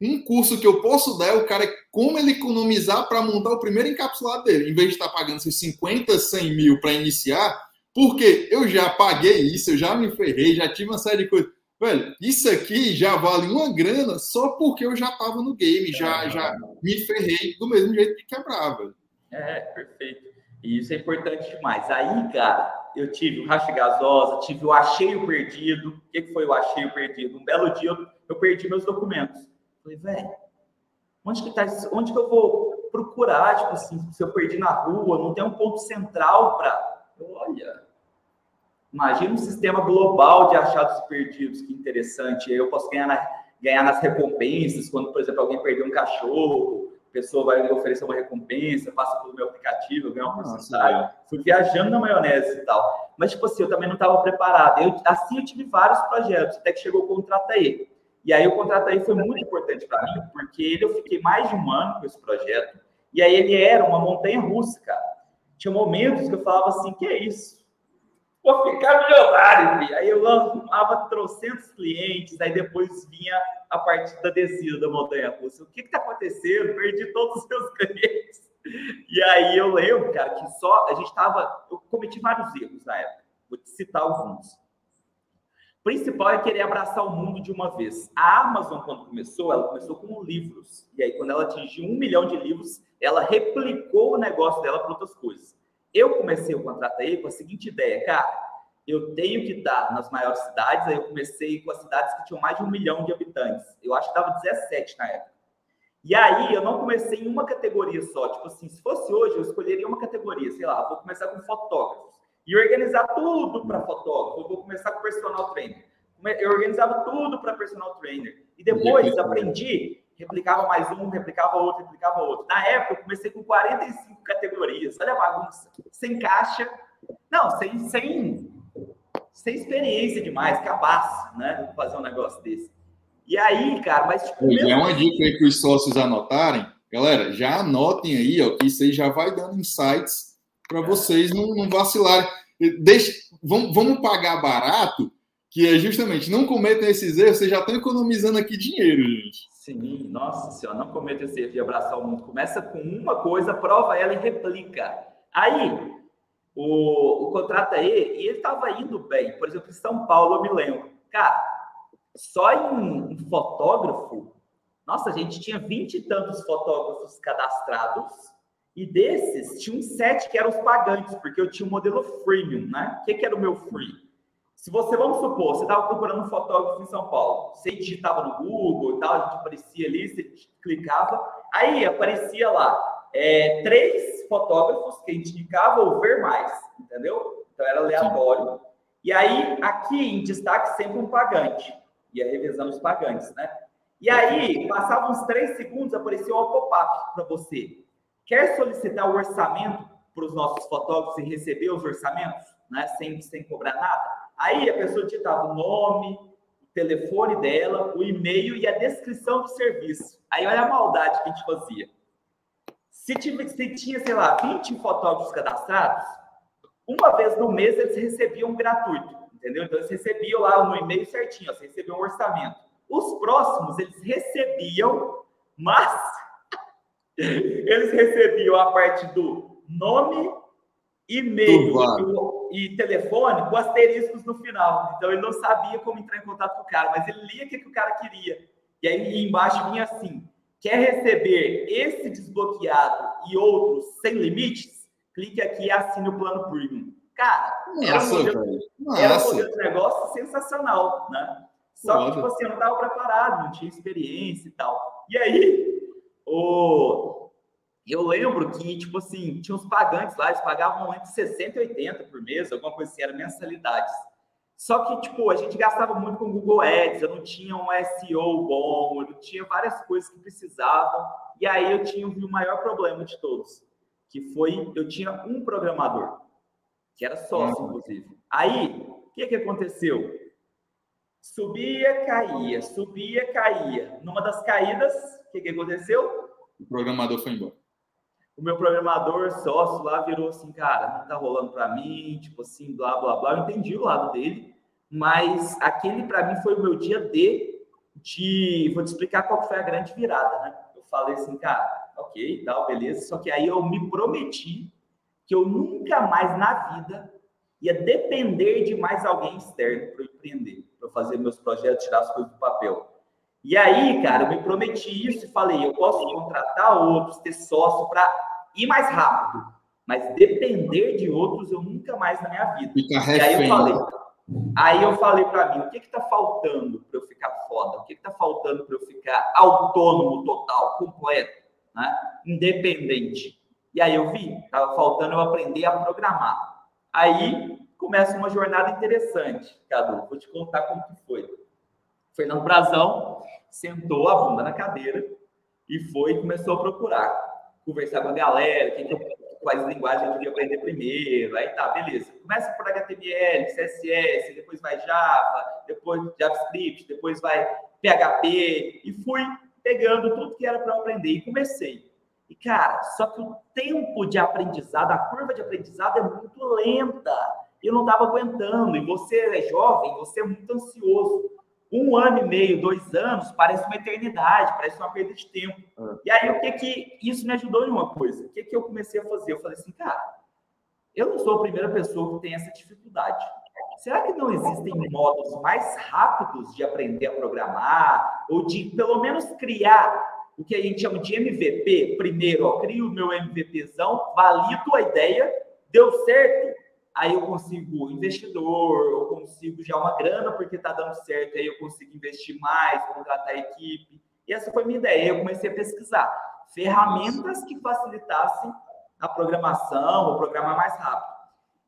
Um curso que eu posso dar é o cara como ele economizar para montar o primeiro encapsulado dele, em vez de estar tá pagando seus 50, 100 mil para iniciar, porque eu já paguei isso, eu já me ferrei, já tive uma série de coisas. Velho, isso aqui já vale uma grana só porque eu já estava no game, já, é. já me ferrei do mesmo jeito que quebrava. É, perfeito. E isso é importante demais. Aí, cara, eu tive o racha gasosa, tive o acheio perdido. O que foi o acheio perdido? Um belo dia eu perdi meus documentos. Falei, velho, onde que tá onde que eu vou procurar, tipo assim, se eu perdi na rua, não tem um ponto central para, olha, imagina um sistema global de achados perdidos, que interessante, eu posso ganhar, na, ganhar nas recompensas, quando, por exemplo, alguém perdeu um cachorro, a pessoa vai oferecer uma recompensa, passa pelo meu aplicativo, eu ganho uma porcentagem. Fui viajando na maionese e tal. Mas, tipo assim, eu também não estava preparado. Eu, assim, eu tive vários projetos, até que chegou o contrato aí. E aí o contrato aí foi muito importante para mim, porque ele eu fiquei mais de um ano com esse projeto, e aí ele era uma montanha russa, cara. Tinha momentos que eu falava assim, que é isso? Vou ficar milionário, filho. Aí eu arrumava trocentos clientes, aí depois vinha a parte da descida da montanha russa. O que está acontecendo? Perdi todos os meus clientes. E aí eu lembro, cara, que só a gente estava. Eu cometi vários erros na época. Vou te citar alguns principal é querer abraçar o mundo de uma vez. A Amazon, quando começou, ela começou com livros. E aí, quando ela atingiu um milhão de livros, ela replicou o negócio dela para outras coisas. Eu comecei o contrato aí com a seguinte ideia, cara, eu tenho que estar nas maiores cidades, aí eu comecei com as cidades que tinham mais de um milhão de habitantes. Eu acho que estava 17 na época. E aí, eu não comecei em uma categoria só. Tipo assim, se fosse hoje, eu escolheria uma categoria. Sei lá, vou começar com fotógrafos e organizar tudo para fotógrafo. Eu vou começar com personal trainer. Eu organizava tudo para personal trainer. E depois aprendi, replicava mais um, replicava outro, replicava outro. Na época, eu comecei com 45 categorias. Olha a bagunça. Sem caixa. Não, sem, sem, sem experiência demais, cabaço, né? Fazer um negócio desse. E aí, cara, mas tipo. É uma dica aí para os sócios anotarem. Galera, já anotem aí, ó, que isso aí já vai dando insights para vocês não, não vacilarem. Deixe, vamos, vamos pagar barato, que é justamente não cometam esses erros, vocês já estão economizando aqui dinheiro, gente. Sim, nossa senhora, não cometa esse erro de abraçar o mundo. Começa com uma coisa, prova ela e replica. Aí, o, o contrato aí, e ele estava indo bem. Por exemplo, em São Paulo, eu me lembro. Cara, só em, em fotógrafo, nossa, a gente tinha vinte e tantos fotógrafos cadastrados E desses, tinha uns sete que eram os pagantes, porque eu tinha o um modelo freemium, né? O que, que era o meu free? Se você, vamos supor, você estava procurando um fotógrafo em São Paulo, você digitava no Google e tal, a gente aparecia ali, você clicava, aí aparecia lá é, três fotógrafos que a gente indicava ou ver mais, entendeu? Então era aleatório. E aí, aqui em destaque, sempre um pagante. Ia revezando os pagantes, né? E aí, passavam uns três segundos, aparecia um pop-up para você. Quer solicitar o orçamento para os nossos fotógrafos e receber os orçamentos, né? Sem, sem cobrar nada? Aí a pessoa digitava o nome, o telefone dela, o e-mail e a descrição do serviço. Aí olha a maldade que a gente fazia. Se tinha, se tinha sei lá, 20 fotógrafos cadastrados, uma vez no mês eles recebiam gratuito, entendeu? Então eles recebiam lá no e-mail certinho, você recebia um orçamento. Os próximos eles recebiam, mas eles recebiam a parte do nome, e-mail e, telefone com asteriscos no final. Então ele não sabia como entrar em contato com o cara, mas ele lia o que, que o cara queria. E aí embaixo vinha assim: quer receber esse desbloqueado e outros sem limites? Clique aqui e assine o plano premium. Cara, era, um modelo, era um modelo de negócio sensacional, né? Só que, tipo assim, eu não estava preparado, não tinha experiência e tal. E aí, o, eu lembro que, tipo assim, tinha uns pagantes lá, eles pagavam entre 60 e 80 por mês, alguma coisa assim, era mensalidades. Só que, tipo, a gente gastava muito com Google Ads, eu não tinha um SEO bom, eu não tinha várias coisas que precisavam. E aí eu tinha o maior problema de todos, que foi, eu tinha um programador, que era sócio, uhum. inclusive. Aí, o que que aconteceu? Subia, caía, subia, caía. Numa das caídas, o que que aconteceu? O programador foi embora o meu programador sócio lá virou assim, cara, não tá rolando para mim, tipo assim, blá, blá, blá. Eu entendi o lado dele, mas aquele para mim foi o meu dia D de... Vou te explicar qual foi a grande virada, né? Eu falei assim, cara, ok, tal, beleza. Só que aí eu me prometi que eu nunca mais na vida ia depender de mais alguém externo para empreender, para fazer meus projetos, tirar as coisas do papel. E aí, cara, eu me prometi isso e falei, eu posso contratar outros, ter sócio para ir mais rápido, mas depender de outros eu nunca mais na minha vida. Fica e aí eu falei, aí eu falei para mim, o que que tá faltando para eu ficar foda? O que que tá faltando para eu ficar autônomo total, completo, né? Independente. E aí eu vi, tava faltando eu aprender a programar. Aí começa uma jornada interessante, Cadu. Vou te contar como que foi. Fernando Brazão sentou a bunda na cadeira e foi e começou a procurar conversar com a galera, quem que, quais linguagens eu queria aprender primeiro, aí tá, beleza. Começa por HTML, CSS, depois vai Java, depois JavaScript, depois vai PHP, e fui pegando tudo que era para aprender e comecei. E, cara, só que o tempo de aprendizado, a curva de aprendizado é muito lenta. Eu não estava aguentando. E você é jovem, você é muito ansioso um ano e meio, dois anos, parece uma eternidade, parece uma perda de tempo. Ah. E aí, o que que isso me ajudou em uma coisa? O que que eu comecei a fazer? Eu falei assim, cara, eu não sou a primeira pessoa que tem essa dificuldade. Será que não existem modos mais rápidos de aprender a programar ou de, pelo menos, criar o que a gente chama de MVP? Primeiro, ó, crio o meu MVPzão, valido a ideia, deu certo, aí eu consigo investidor, eu consigo já uma grana porque está dando certo, aí eu consigo investir mais, contratar a equipe. E essa foi minha ideia. Eu comecei a pesquisar ferramentas que facilitassem a programação, o programar mais rápido.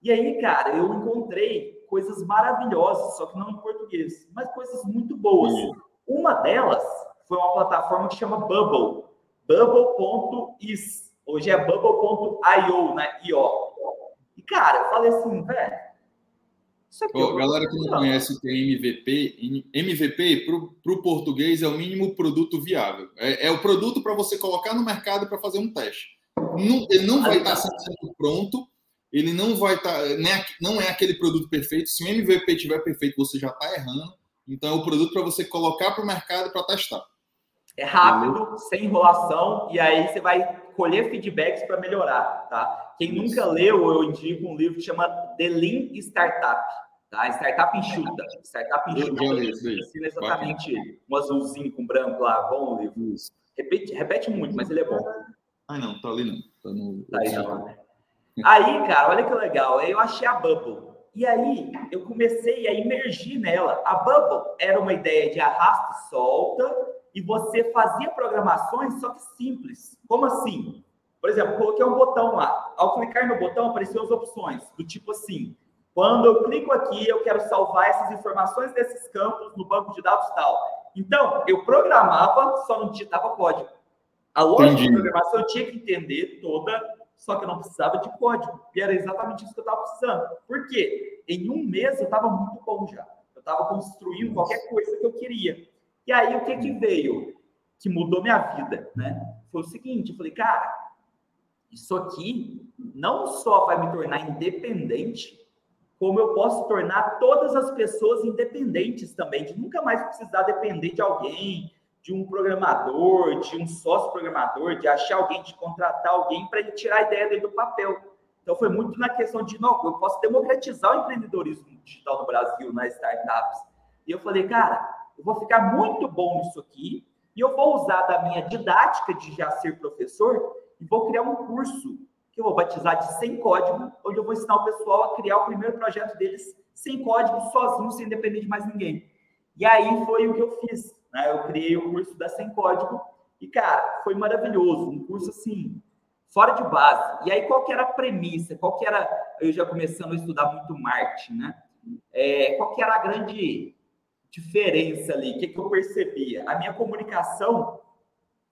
E aí, cara, eu encontrei coisas maravilhosas, só que não em português, mas coisas muito boas. Uma delas foi uma plataforma que chama Bubble, bubble.is. Hoje é bubble.io, né? IO. Cara, eu falei assim, velho. Isso aqui galera que não conhece o que é MVP, MVP para o português é o mínimo produto viável. É, é o produto para você colocar no mercado para fazer um teste. Não, ele não vai estar tá 100% pronto, ele não vai estar. Tá, não é aquele produto perfeito. Se o MVP estiver perfeito, você já está errando. Então é o produto para você colocar para o mercado para testar. É rápido, sem enrolação, e aí você vai colher feedbacks para melhorar, tá? Quem nunca leu, eu indico um livro que chama The Lean Startup. Tá? Startup enxuta. Startup enxuta. Ensina exatamente ele. Um azulzinho com branco lá, bom livro. Repete, repete muito, mas ele é bom. Ah, não, tá ali não. Tá no. Tá aí, não. Né? aí, cara, olha que legal. Eu achei a Bubble. E aí eu comecei a imergir nela. A Bubble era uma ideia de arrasta e solta, e você fazia programações, só que simples. Como assim? Por exemplo, coloquei um botão lá. Ao clicar no botão, apareciam as opções, do tipo assim: quando eu clico aqui, eu quero salvar essas informações desses campos no banco de dados tal. Então, eu programava, só não digitava código. A lógica Entendi. de programação eu tinha que entender toda, só que eu não precisava de código. E era exatamente isso que eu estava precisando. Por quê? Em um mês eu estava muito bom já. Eu estava construindo qualquer coisa que eu queria. E aí, o que que veio? Que mudou minha vida, né? Foi o seguinte, eu falei, cara, isso aqui não só vai me tornar independente, como eu posso tornar todas as pessoas independentes também, de nunca mais precisar depender de alguém, de um programador, de um sócio programador, de achar alguém, de contratar alguém para ele tirar a ideia dele do papel. Então foi muito na questão de, não, eu posso democratizar o empreendedorismo digital no Brasil, nas startups. E eu falei, cara, eu vou ficar muito bom nisso aqui, e eu vou usar da minha didática de já ser professor e vou criar um curso que eu vou batizar de sem código, onde eu vou ensinar o pessoal a criar o primeiro projeto deles sem código, sozinho, sem depender de mais ninguém. E aí foi o que eu fiz. Né? Eu criei o curso da Sem Código e, cara, foi maravilhoso. Um curso assim, fora de base. E aí, qual que era a premissa? Qual que era. Eu já começando a estudar muito marketing, né? É, qual que era a grande diferença ali? O que, que eu percebia? A minha comunicação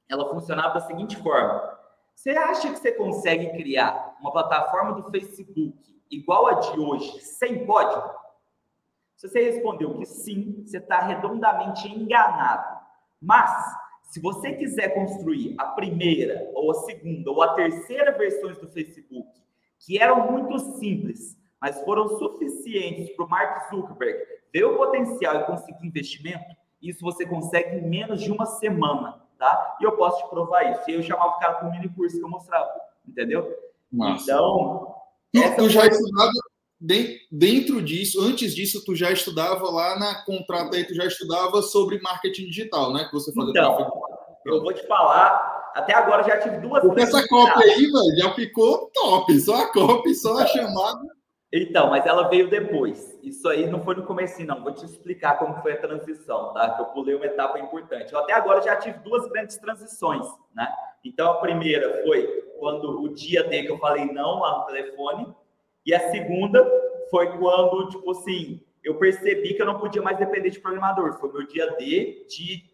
ela funcionava da seguinte forma você acha que você consegue criar uma plataforma do Facebook igual a de hoje, sem código? Se você respondeu que sim, você está redondamente enganado. Mas, se você quiser construir a primeira, ou a segunda, ou a terceira versões do Facebook, que eram muito simples, mas foram suficientes para o Mark Zuckerberg ver o potencial e conseguir investimento, isso você consegue em menos de uma semana tá? E eu posso te provar isso. E eu chamava o cara para um mini curso que eu mostrava, entendeu? Nossa. Então. Tu, tu já estudava dentro disso, antes disso, tu já estudava lá na contrata aí, tu já estudava sobre marketing digital, né? Que você fazia então, eu vou te falar, até agora já tive duas. Porque essa cópia aí, velho, já ficou top. Só a cópia, só a chamada. Então, mas ela veio depois. Isso aí não foi no começo, não. Vou te explicar como foi a transição, tá? Que eu pulei uma etapa importante. Eu até agora já tive duas grandes transições, né? Então, a primeira foi quando o dia D que eu falei não lá no telefone. E a segunda foi quando, tipo assim, eu percebi que eu não podia mais depender de programador. Foi meu dia D de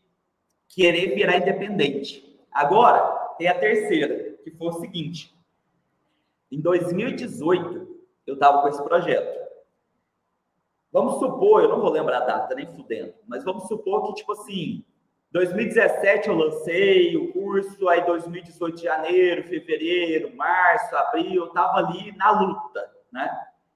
querer virar independente. Agora, tem a terceira, que foi o seguinte. Em 2018, eu estava com esse projeto. Vamos supor, eu não vou lembrar a data, nem fudendo, mas vamos supor que, tipo assim, 2017 eu lancei o curso, aí 2018 janeiro, fevereiro, março, abril, eu estava ali na luta, né?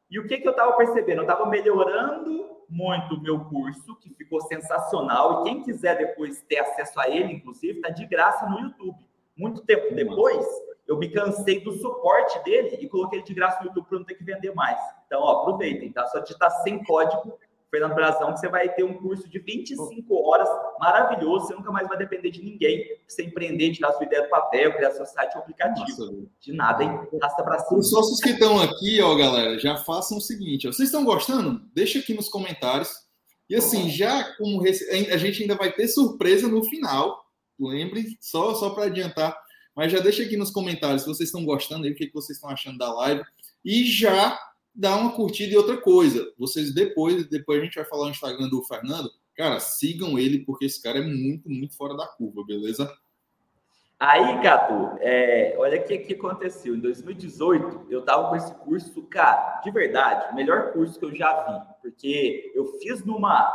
E o que, que eu estava percebendo? Eu estava melhorando muito o meu curso, que ficou sensacional, e quem quiser depois ter acesso a ele, inclusive, está de graça no YouTube. Muito tempo depois, eu me cansei do suporte dele e coloquei ele de graça no YouTube para não ter que vender mais. Então, ó, aproveitem, tá? Só digitar sem código, Fernando Brazão, que você vai ter um curso de 25 horas, maravilhoso, você nunca mais vai depender de ninguém, você empreender, tirar sua ideia do papel, criar seu site ou aplicativo. Nossa. De nada, hein? Rasta para cima. Os sócios que estão aqui, ó, galera, já façam o seguinte, ó, vocês estão gostando? Deixa aqui nos comentários. E assim, já como a gente ainda vai ter surpresa no final, lembre, só, só para adiantar, mas já deixa aqui nos comentários se vocês estão gostando aí, o que, vocês estão achando da live. E já dá uma curtida e outra coisa. Vocês depois, depois a gente vai falar no Instagram do Fernando. Cara, sigam ele, porque esse cara é muito, muito fora da curva, beleza? Aí, Catu, é, olha o que, que aconteceu. Em 2018, eu tava com esse curso, cara, de verdade, o melhor curso que eu já vi. Porque eu fiz numa,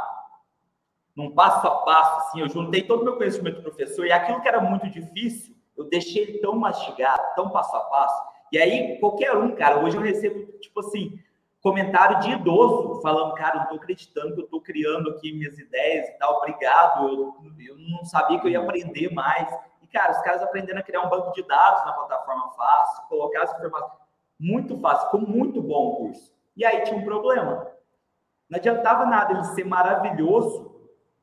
num passo a passo, assim, eu juntei todo o meu conhecimento do professor, e aquilo que era muito difícil, eu deixei ele tão mastigado, tão passo a passo. E aí, qualquer um, cara, hoje eu recebo, tipo assim, comentário de idoso falando, cara, não tô acreditando que eu tô criando aqui minhas ideias e tal, obrigado, eu, eu não sabia que eu ia aprender mais. E, cara, os caras aprendendo a criar um banco de dados na plataforma fácil, colocar as informações. Muito fácil, ficou muito bom o curso. E aí tinha um problema. Não adiantava nada ele ser maravilhoso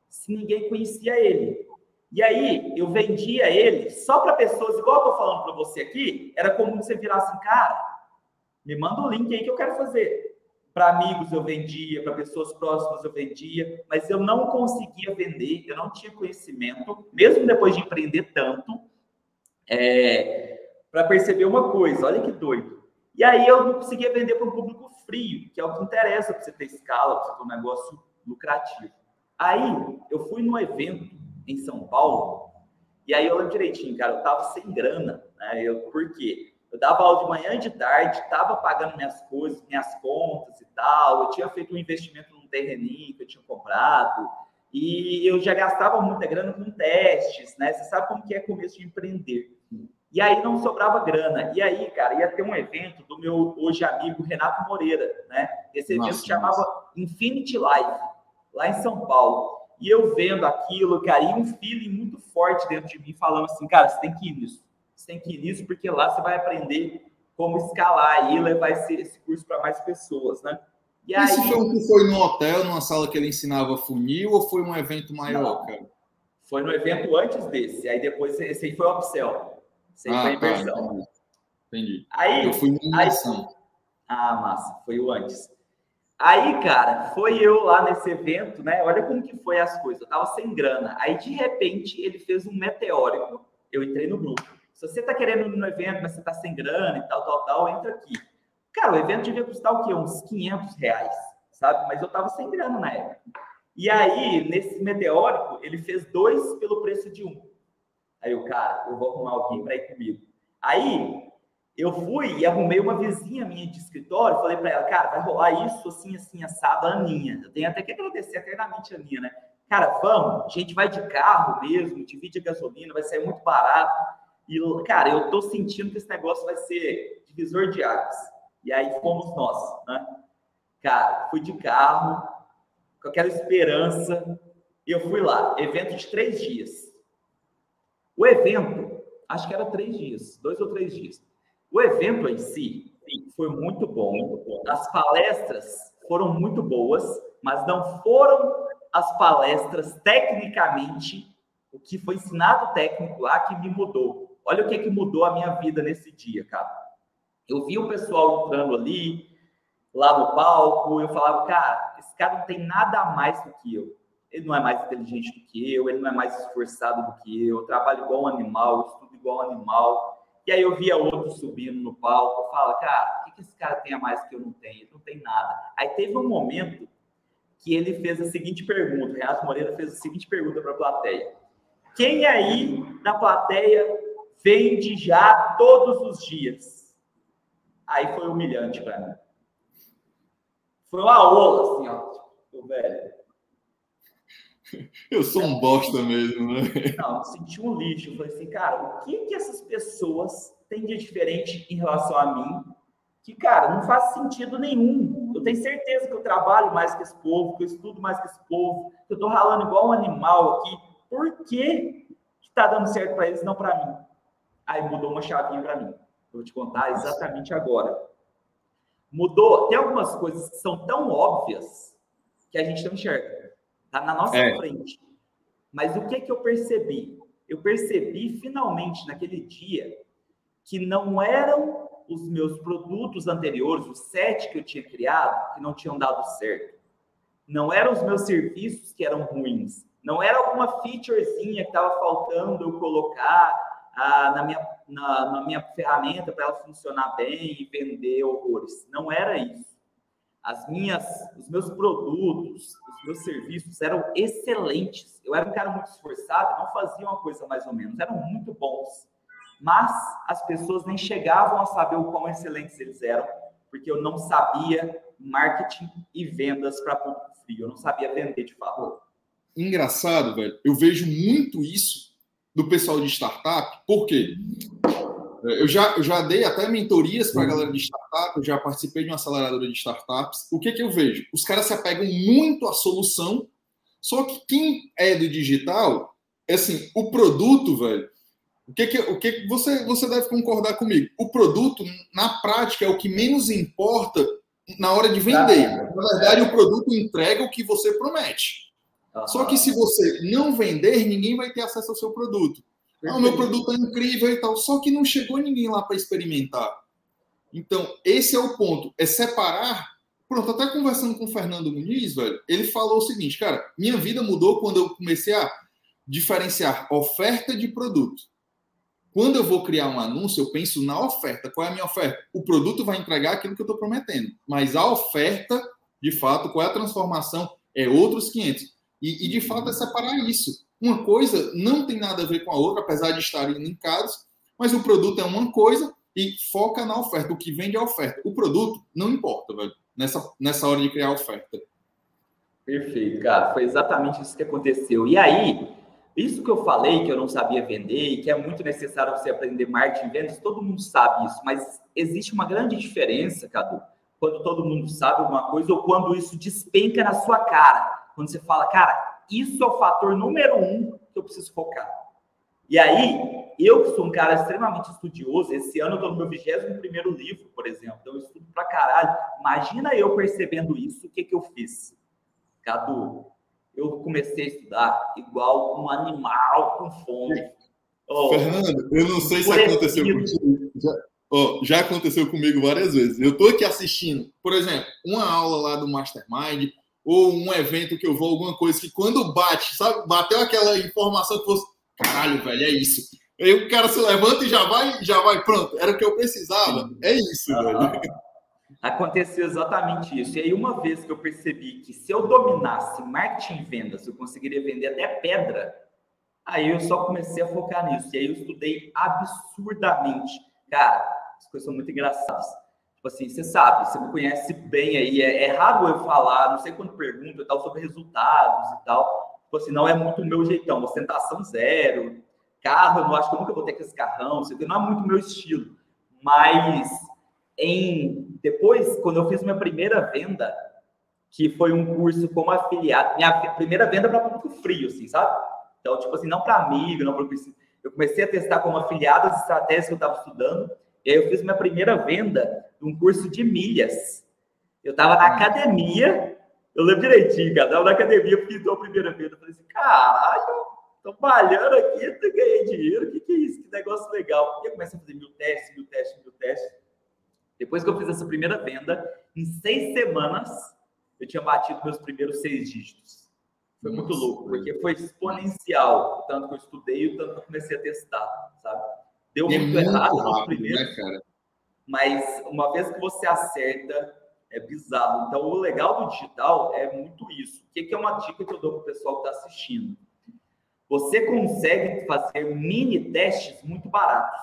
se ninguém conhecia ele. E aí eu vendia ele só para pessoas, igual eu tô falando para você aqui, era comum você virar assim, cara, me manda o link aí que eu quero fazer. Para amigos eu vendia, para pessoas próximas eu vendia, mas eu não conseguia vender, eu não tinha conhecimento, mesmo depois de empreender tanto, é, para perceber uma coisa, olha que doido. E aí eu não conseguia vender para um público frio, que é o que interessa para você ter escala, para você ter um negócio lucrativo. Aí eu fui num evento em São Paulo, e aí eu lembro direitinho, cara, eu tava sem grana, né? Eu, por quê? Eu dava aula de manhã e de tarde, estava pagando minhas coisas, minhas contas e tal. Eu tinha feito um investimento num terreninho que eu tinha comprado. E eu já gastava muita grana com testes, né? Você sabe como que é começo de empreender. E aí não sobrava grana. E aí, cara, ia ter um evento do meu hoje amigo Renato Moreira, né? Esse evento nossa, chamava nossa. Infinity Life, lá em São Paulo. E eu vendo aquilo, cara, e um feeling muito forte dentro de mim falando assim, cara, você tem que ir nisso você tem que ir nisso, porque lá você vai aprender como escalar e levar esse, esse curso para mais pessoas, né? E Esse aí... foi que foi no hotel, numa sala que ele ensinava funil, ou foi um evento maior, Não. cara? Foi no evento antes desse, aí depois esse aí foi o upsell. Esse aí ah, foi a tá, inversão. Tá, entendi. Aí, eu fui na aí, Ah, massa, foi o antes. Aí, cara, foi eu lá nesse evento, né? Olha como que foi as coisas. Eu tava sem grana. Aí, de repente, ele fez um meteórico. Eu entrei no grupo. Se você está querendo ir no evento, mas você está sem grana e tal, tal, tal, entra aqui. Cara, o evento devia custar o quê? Uns 500 reais, sabe? Mas eu estava sem grana na época. E aí, nesse meteórico, ele fez dois pelo preço de um. Aí o cara, eu vou arrumar alguém para ir comigo. Aí, eu fui e arrumei uma vizinha minha de escritório, falei para ela, cara, vai rolar isso assim, assim, assado, a Aninha. Eu tenho até que agradecer eternamente a Aninha, né? Cara, vamos, a gente vai de carro mesmo, divide a gasolina, vai sair muito barato. E, cara, eu tô sentindo que esse negócio vai ser divisor de águas. E aí fomos nós, né? Cara, fui de carro, com aquela esperança. Eu fui lá, evento de três dias. O evento, acho que era três dias, dois ou três dias. O evento em si foi muito bom. As palestras foram muito boas, mas não foram as palestras tecnicamente, o que foi ensinado técnico lá que me mudou. Olha o que, que mudou a minha vida nesse dia, cara. Eu vi o pessoal entrando ali, lá no palco, eu falava, cara, esse cara não tem nada a mais do que eu. Ele não é mais inteligente do que eu, ele não é mais esforçado do que eu, eu trabalho igual um animal, eu estudo igual um animal. E aí eu via outro subindo no palco, eu cara, o que, que esse cara tem a mais que eu não tenho? Ele não tem nada. Aí teve um momento que ele fez a seguinte pergunta, Renato Moreira fez a seguinte pergunta para a plateia. Quem aí da plateia vende já todos os dias. Aí foi humilhante para mim. Foi uma ola, assim, ó. Tipo, velho. Eu sou um bosta mesmo, né? Não, senti um lixo. Eu falei assim, cara, o que que essas pessoas têm de diferente em relação a mim? Que, cara, não faz sentido nenhum. Eu tenho certeza que eu trabalho mais que esse povo, que eu estudo mais que esse povo, que eu tô ralando igual um animal aqui. Por que que tá dando certo para eles, não para mim? Aí mudou uma chavinha para mim. Eu vou te contar exatamente agora. Mudou. Tem algumas coisas que são tão óbvias que a gente não enxerga. Está na nossa é. frente. Mas o que, que eu percebi? Eu percebi finalmente naquele dia que não eram os meus produtos anteriores, os sete que eu tinha criado, que não tinham dado certo. Não eram os meus serviços que eram ruins. Não era alguma featurezinha que estava faltando eu colocar ah, na, minha, na, na minha ferramenta para ela funcionar bem e vender horrores. Não era isso. As minhas, os meus produtos, os meus serviços eram excelentes. Eu era um cara muito esforçado, não fazia uma coisa mais ou menos, eram muito bons. Mas as pessoas nem chegavam a saber o quão excelentes eles eram, porque eu não sabia marketing e vendas para público frio. Eu não sabia vender de fato. Engraçado, velho. Eu vejo muito isso do pessoal de startup, por quê? Eu já, eu já dei até mentorias para a galera de startup, eu já participei de uma aceleradora de startups. O que, que eu vejo? Os caras se apegam muito à solução, só que quem é do digital, é assim, o produto, velho, o que, que, o que, você, você deve concordar comigo? O produto, na prática, é o que menos importa na hora de vender. Na verdade, o produto entrega o que você promete. Ah. Só que se você não vender, ninguém vai ter acesso ao seu produto. Ah, o meu produto é incrível e tal. Só que não chegou ninguém lá para experimentar. Então, esse é o ponto. É separar. Pronto, até conversando com o Fernando Muniz, velho, ele falou o seguinte, cara, minha vida mudou quando eu comecei a diferenciar oferta de produto. Quando eu vou criar um anúncio, eu penso na oferta. Qual é a minha oferta? O produto vai entregar aquilo que eu estou prometendo. Mas a oferta, de fato, qual é a transformação? É outros 500. E, e, de fato é separar isso. Uma coisa não tem nada a ver com a outra, apesar de estarem linkados, mas o produto é uma coisa e foca na oferta. O que vende é a oferta. O produto não importa, velho, nessa, nessa hora de criar a oferta. Perfeito, cara. Foi exatamente isso que aconteceu. E aí, isso que eu falei, que eu não sabia vender e que é muito necessário você aprender marketing e vendas, todo mundo sabe isso, mas existe uma grande diferença, Cadu, quando todo mundo sabe alguma coisa ou quando isso despenca na sua cara. Quando você fala, cara, isso é o fator número um que eu preciso focar. E aí, eu que sou um cara extremamente estudioso, esse ano eu estou no meu 21 livro, por exemplo, então eu estudo pra caralho. Imagina eu percebendo isso, o que, que eu fiz? Cadu, eu comecei a estudar igual um animal com fome. Oh, Fernando, eu não sei se aconteceu contigo. Já, oh, já aconteceu comigo várias vezes. Eu estou aqui assistindo, por exemplo, uma aula lá do Mastermind, ou um evento que eu vou, alguma coisa que quando bate, sabe, bateu aquela informação que fosse, caralho, velho, é isso. Aí o cara se levanta e já vai, já vai, pronto, era o que eu precisava. É isso, velho. Aconteceu exatamente isso. E aí, uma vez que eu percebi que se eu dominasse marketing e vendas, eu conseguiria vender até pedra, aí eu só comecei a focar nisso. E aí eu estudei absurdamente. Cara, as coisas são muito engraçadas. Tipo assim, você sabe, você me conhece bem aí. É, é raro eu falar, não sei quando pergunto e tal, sobre resultados e tal. Tipo assim, não é muito o meu jeitão. Ostentação zero. Carro, eu não acho que eu nunca vou ter esse carrão. Não é muito o meu estilo. Mas em depois, quando eu fiz minha primeira venda, que foi um curso como afiliado, minha primeira venda para público frio, assim, sabe? Então, tipo assim, não para amigo, não para eu comecei a testar como afiliado as estratégias que eu estava estudando, e aí eu fiz minha primeira venda um curso de milhas. Eu estava na academia, eu lembro direitinho, cara, estava na academia, eu fiz a primeira venda, eu falei assim, caralho, tô malhando aqui, tô ganhando dinheiro, o que, que é isso? Que negócio legal. E eu comecei a fazer mil testes, mil testes, mil testes. Depois que eu fiz essa primeira venda, em seis semanas, eu tinha batido meus primeiros seis dígitos. Foi muito louco, porque foi exponencial o tanto que eu estudei e o tanto que eu comecei a testar, sabe? Deu é muito, muito errado rápido, nos primeiros, né, mas uma vez que você acerta, é bizarro. Então, o legal do digital é muito isso. O que é uma dica que eu dou para o pessoal que está assistindo? Você consegue fazer mini testes muito baratos.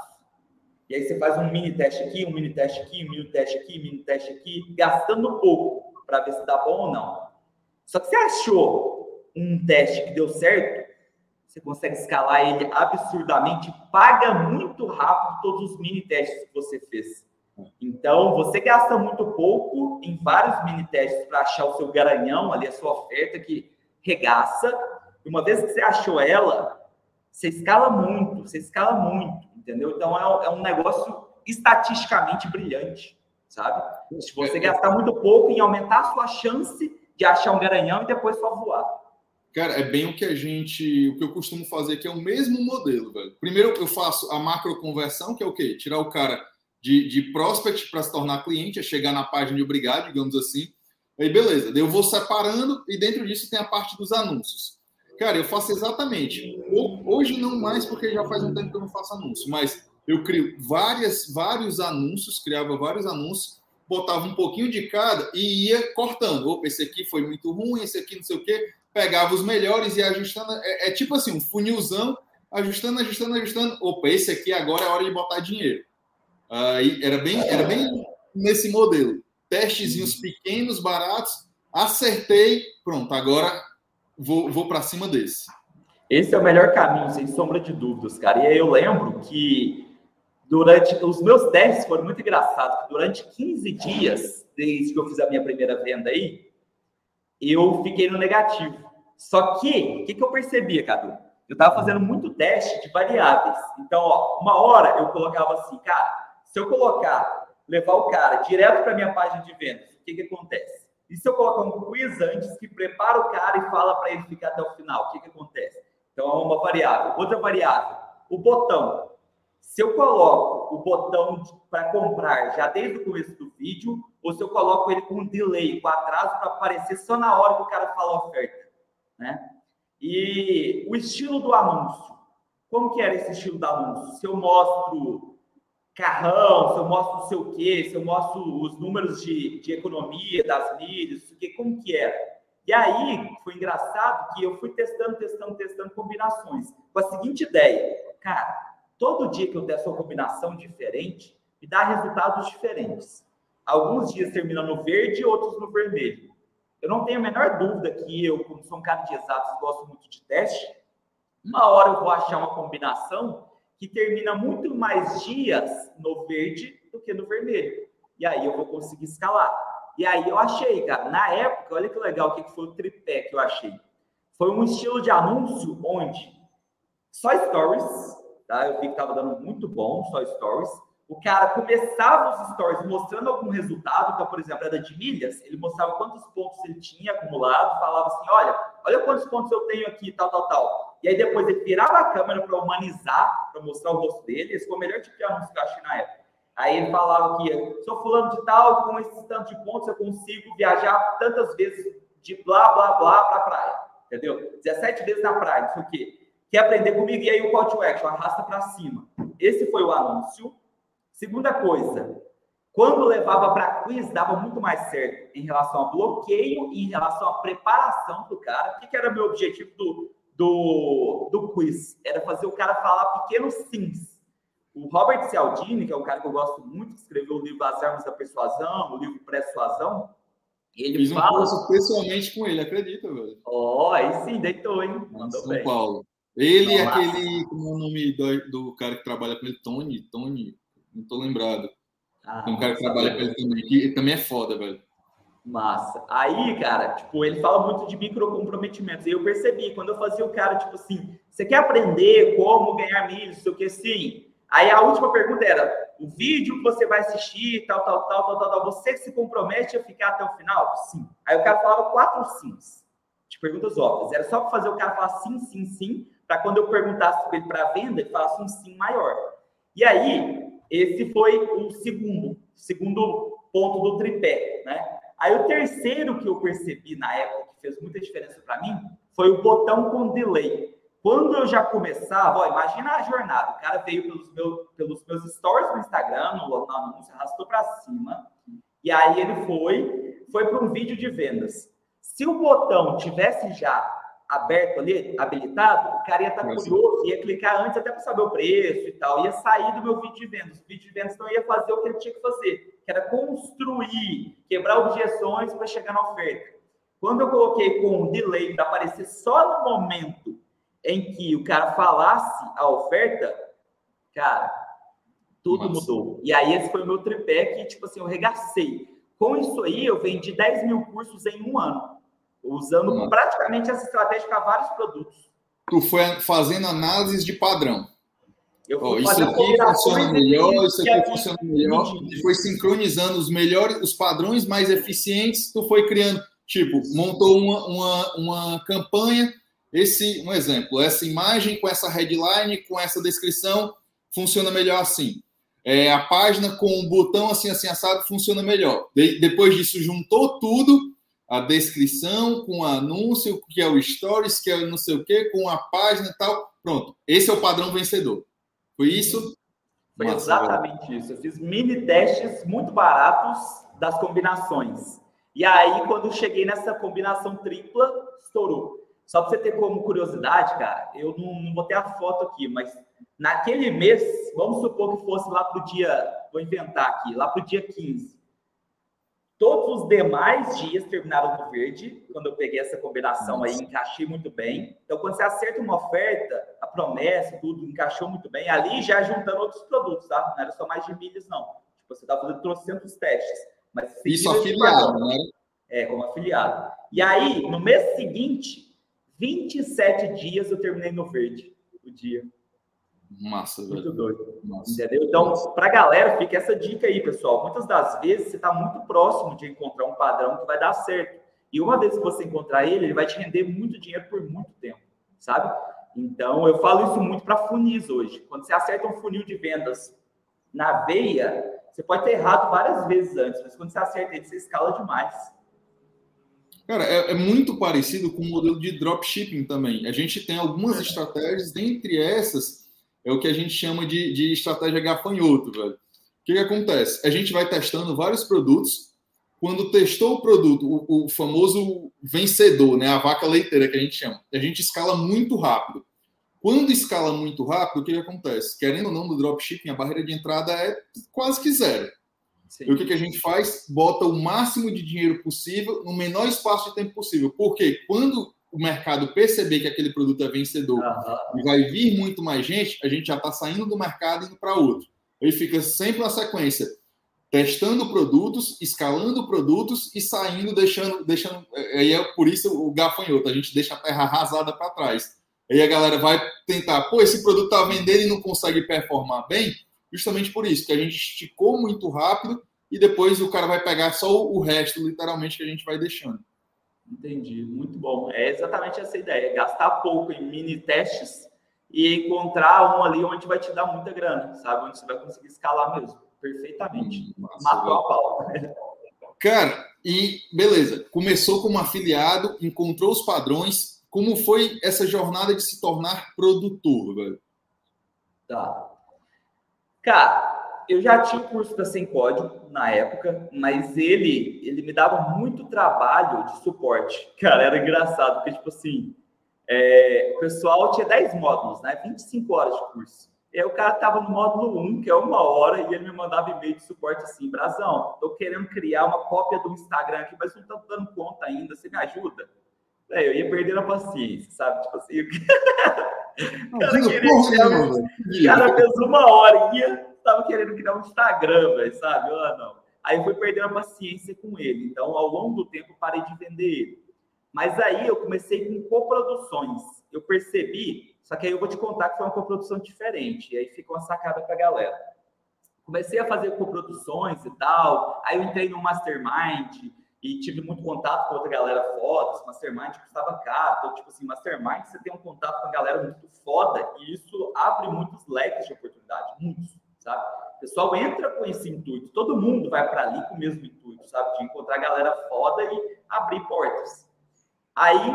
E aí você faz um mini teste aqui, um mini teste aqui, um mini teste aqui, um mini teste aqui, gastando pouco para ver se dá bom ou não. Só que você achou um teste que deu certo, você consegue escalar ele absurdamente, paga muito rápido todos os mini testes que você fez. Então, você gasta muito pouco em vários mini testes para achar o seu garanhão, ali a sua oferta que regaça. E uma vez que você achou ela, você escala muito, você escala muito entendeu? Então é, é um negócio estatisticamente brilhante, sabe? Se você gastar muito pouco em aumentar a sua chance de achar um garanhão e depois só voar. Cara, é bem o que a gente, o que eu costumo fazer, que é o mesmo modelo, velho. Primeiro eu faço a macro conversão, que é o quê? Tirar o cara de, de prospect para se tornar cliente, é chegar na página de obrigado, digamos assim. Aí beleza, eu vou separando e dentro disso tem a parte dos anúncios. Cara, eu faço exatamente. Hoje não mais, porque já faz um tempo que eu não faço anúncio, mas eu crio várias, vários anúncios, criava vários anúncios, botava um pouquinho de cada e ia cortando. Opa, esse aqui foi muito ruim, esse aqui não sei o quê. Pegava os melhores e ajustando. É, é tipo assim, um funilzão, ajustando, ajustando, ajustando. Opa, esse aqui agora é hora de botar dinheiro. Aí era bem, era bem nesse modelo. Testezinhos pequenos, baratos. Acertei, pronto, agora vou, vou para cima desse. Esse é o melhor caminho, sem sombra de dúvidas, cara. E aí eu lembro que durante os meus testes foram muito engraçados, durante 15 dias, desde que eu fiz a minha primeira venda aí, eu fiquei no negativo. Só que, o que, que eu percebia, Cadu? Eu estava fazendo muito teste de variáveis. Então, ó, uma hora eu colocava assim, cara, se eu colocar, levar o cara direto para minha página de vendas, o que, que acontece? E se eu colocar um quiz antes que prepara o cara e fala para ele ficar até o final, o que, que acontece? Então, é uma variável. Outra variável, o botão. Se eu coloco o botão para comprar já desde o começo do vídeo, ou se eu coloco ele com delay, com atraso, para aparecer só na hora que o cara fala a oferta. Né? E o estilo do anúncio. Como que era esse estilo do anúncio? Se eu mostro carrão, se eu mostro não sei o quê, se eu mostro os números de, de economia das mídias, que, como que era? E aí, foi engraçado que eu fui testando, testando, testando combinações. Com a seguinte ideia, cara, todo dia que eu testo uma combinação diferente, me dá resultados diferentes. Alguns dias termina no verde, outros no vermelho. Eu não tenho a menor dúvida que eu, como sou um cara de exatos, gosto muito de teste, uma hora eu vou achar uma combinação que termina muito mais dias no verde do que no vermelho. E aí eu vou conseguir escalar. E aí eu achei, cara, na época, olha que legal o que foi o tripé que eu achei. Foi um estilo de anúncio onde só stories, tá? Eu vi que tava dando muito bom, só stories o cara começava os stories mostrando algum resultado, então, por exemplo, era de milhas, ele mostrava quantos pontos ele tinha acumulado, falava assim, olha, olha quantos pontos eu tenho aqui, tal, tal, tal. E aí depois ele virava a câmera para humanizar, para mostrar o rosto dele, esse foi o melhor tipo de anúncio que eu achei na época. Aí ele falava que sou fulano de tal, com esses tantos de pontos eu consigo viajar tantas vezes de blá, blá, blá para a praia, entendeu? 17 vezes na praia, não sei o quê. Quer aprender comigo? E aí o call to action, arrasta para cima. Esse foi o anúncio. Segunda coisa, quando levava para quiz, dava muito mais certo em relação a bloqueio e em relação à preparação do cara. O que, que era meu objetivo do, do, do quiz? Era fazer o cara falar pequenos sims. O Robert Cialdini, que é um cara que eu gosto muito, que escreveu o livro As Armas da Persuasão, o livro Persuasão, ele Fiz fala... curso pessoalmente com ele, acredita, velho? Ó, oh, aí sim, deitou, hein? Mandou São bem. Paulo. Ele e aquele, como é o nome do, do cara que trabalha com ele, Tony, Tony, não tô lembrado. Ah, Tem um cara que trabalha com ele também, que também é foda, velho. Massa. Aí, cara, tipo, ele fala muito de microcomprometimentos. E eu percebi, quando eu fazia o cara, tipo assim, você quer aprender como ganhar milho, sei o que, sim. Aí a última pergunta era, o vídeo que você vai assistir, tal, tal, tal, tal, tal, tal, você se compromete a ficar até o final? Sim. Aí o cara falava quatro sims, de perguntas óbvias. Era só para fazer o cara falar sim, sim, sim, para quando eu perguntasse para ele para venda, ele falasse um sim maior. E aí, esse foi o segundo, segundo ponto do tripé, né? Aí o terceiro que eu percebi na época que fez muita diferença para mim foi o botão com delay. Quando eu já começava, ó, imagina a jornada, o cara veio pelos, meu, pelos meus stories no Instagram, no, no anúncio, arrastou para cima, e aí ele foi, foi para um vídeo de vendas. Se o botão tivesse já aberto ali, habilitado, o cara ia estar tá curioso, ia clicar antes até para saber o preço e tal, ia sair do meu vídeo de vendas. O vídeo de vendas não ia fazer o que ele tinha que fazer, que era construir, quebrar objeções para chegar na oferta. Quando eu coloquei com um delay para aparecer só no momento em que o cara falasse a oferta, cara, tudo Nossa. mudou. E aí esse foi o meu tripé que, tipo assim, eu regacei. Com isso aí, eu vendi 10 mil cursos em um ano usando hum. praticamente essa estratégia para vários produtos. Tu foi fazendo análises de padrão. Eu oh, isso aqui funciona melhor, isso aqui funciona melhor. E foi sincronizando os melhores, os padrões mais eficientes. Tu foi criando, tipo, montou uma, uma, uma campanha. Esse, um exemplo, essa imagem com essa headline, com essa descrição, funciona melhor assim. É, a página com o um botão assim, assim, assado, funciona melhor. De, depois disso, juntou tudo a descrição, com o anúncio, que é o stories, que é não sei o quê, com a página e tal. Pronto. Esse é o padrão vencedor. Foi isso? Foi exatamente velho. isso. Eu fiz mini testes muito baratos das combinações. E aí, quando cheguei nessa combinação tripla, estourou. Só para você ter como curiosidade, cara, eu não, não vou ter a foto aqui, mas naquele mês, vamos supor que fosse lá para o dia, vou inventar aqui, lá para o dia 15. Todos os demais dias terminaram no verde, quando eu peguei essa combinação aí, encaixei muito bem. Então, quando você acerta uma oferta, a promessa, tudo encaixou muito bem. Ali já juntando outros produtos, tá? Não era só mais de milhas, não. Tipo, você estava fazendo trocentos testes. Mas Isso afiliado, né? É, como afiliado. E aí, no mês seguinte, 27 dias eu terminei no verde, o dia. Massa, velho. Muito doido. Massa. Entendeu? Então, para a galera, fica essa dica aí, pessoal. Muitas das vezes você está muito próximo de encontrar um padrão que vai dar certo. E uma vez que você encontrar ele, ele vai te render muito dinheiro por muito tempo, sabe? Então, eu falo isso muito para funis hoje. Quando você acerta um funil de vendas na veia, você pode ter errado várias vezes antes, mas quando você acerta ele, você escala demais. Cara, é, é, muito parecido com o modelo de dropshipping também. A gente tem algumas estratégias, dentre essas, é o que a gente chama de, de estratégia gafanhoto, velho. O que, que acontece? A gente vai testando vários produtos. Quando testou o produto, o, o famoso vencedor, né, a vaca leiteira que a gente chama, a gente escala muito rápido. Quando escala muito rápido, o que, que acontece? Querendo ou não, no dropshipping, a barreira de entrada é quase que zero. Sim. E o que, que a gente faz? Bota o máximo de dinheiro possível no menor espaço de tempo possível. Porque quando o mercado perceber que aquele produto é vencedor uhum. e vai vir muito mais gente, a gente já está saindo do mercado e indo para outro. Ele fica sempre na sequência, testando produtos, escalando produtos e saindo, deixando, deixando. Aí é por isso o gafanhoto, a gente deixa a terra arrasada para trás. Aí a galera vai tentar, pô, esse produto está vendendo e não consegue performar bem, justamente por isso, que a gente esticou muito rápido e depois o cara vai pegar só o resto, literalmente, que a gente vai deixando. Entendi, muito bom. É exatamente essa ideia: gastar pouco em mini testes e encontrar um ali onde vai te dar muita grana, sabe? Onde você vai conseguir escalar mesmo, perfeitamente. Hum, nossa, Matou a pau. Cara, e beleza, começou como afiliado, encontrou os padrões. Como foi essa jornada de se tornar produtor, velho? Tá. Cara, eu já tinha o curso da Sem Código na época, mas ele ele me dava muito trabalho de suporte. Cara, era engraçado, porque, tipo assim, é, o pessoal tinha 10 módulos, né? 25 horas de curso. E aí o cara tava no módulo 1, que é uma hora, e ele me mandava e-mail de suporte assim, Brazão, tô querendo criar uma cópia do Instagram aqui, mas não tô dando conta ainda, você me ajuda? É, eu ia perdendo a paciência, sabe? Tipo assim, o cara, queria, o cara fez uma hora, ia estava querendo criar um Instagram, velho, sabe? Ah, não. Aí fui perdendo a paciência com ele. Então, ao longo do tempo, parei de vender ele. Mas aí eu comecei com coproduções. Eu percebi, só que aí eu vou te contar que foi uma coprodução diferente. E aí fica uma sacada para a galera. Comecei a fazer coproduções e tal. Aí eu entrei no Mastermind e tive muito contato com outra galera foda. Mastermind custava caro. Então, tipo assim, Mastermind, você tem um contato com a galera muito foda e isso abre muitos leques de oportunidade. Muitos sabe? O pessoal entra com esse intuito, todo mundo vai para ali com o mesmo intuito, sabe? De encontrar galera foda e abrir portas. Aí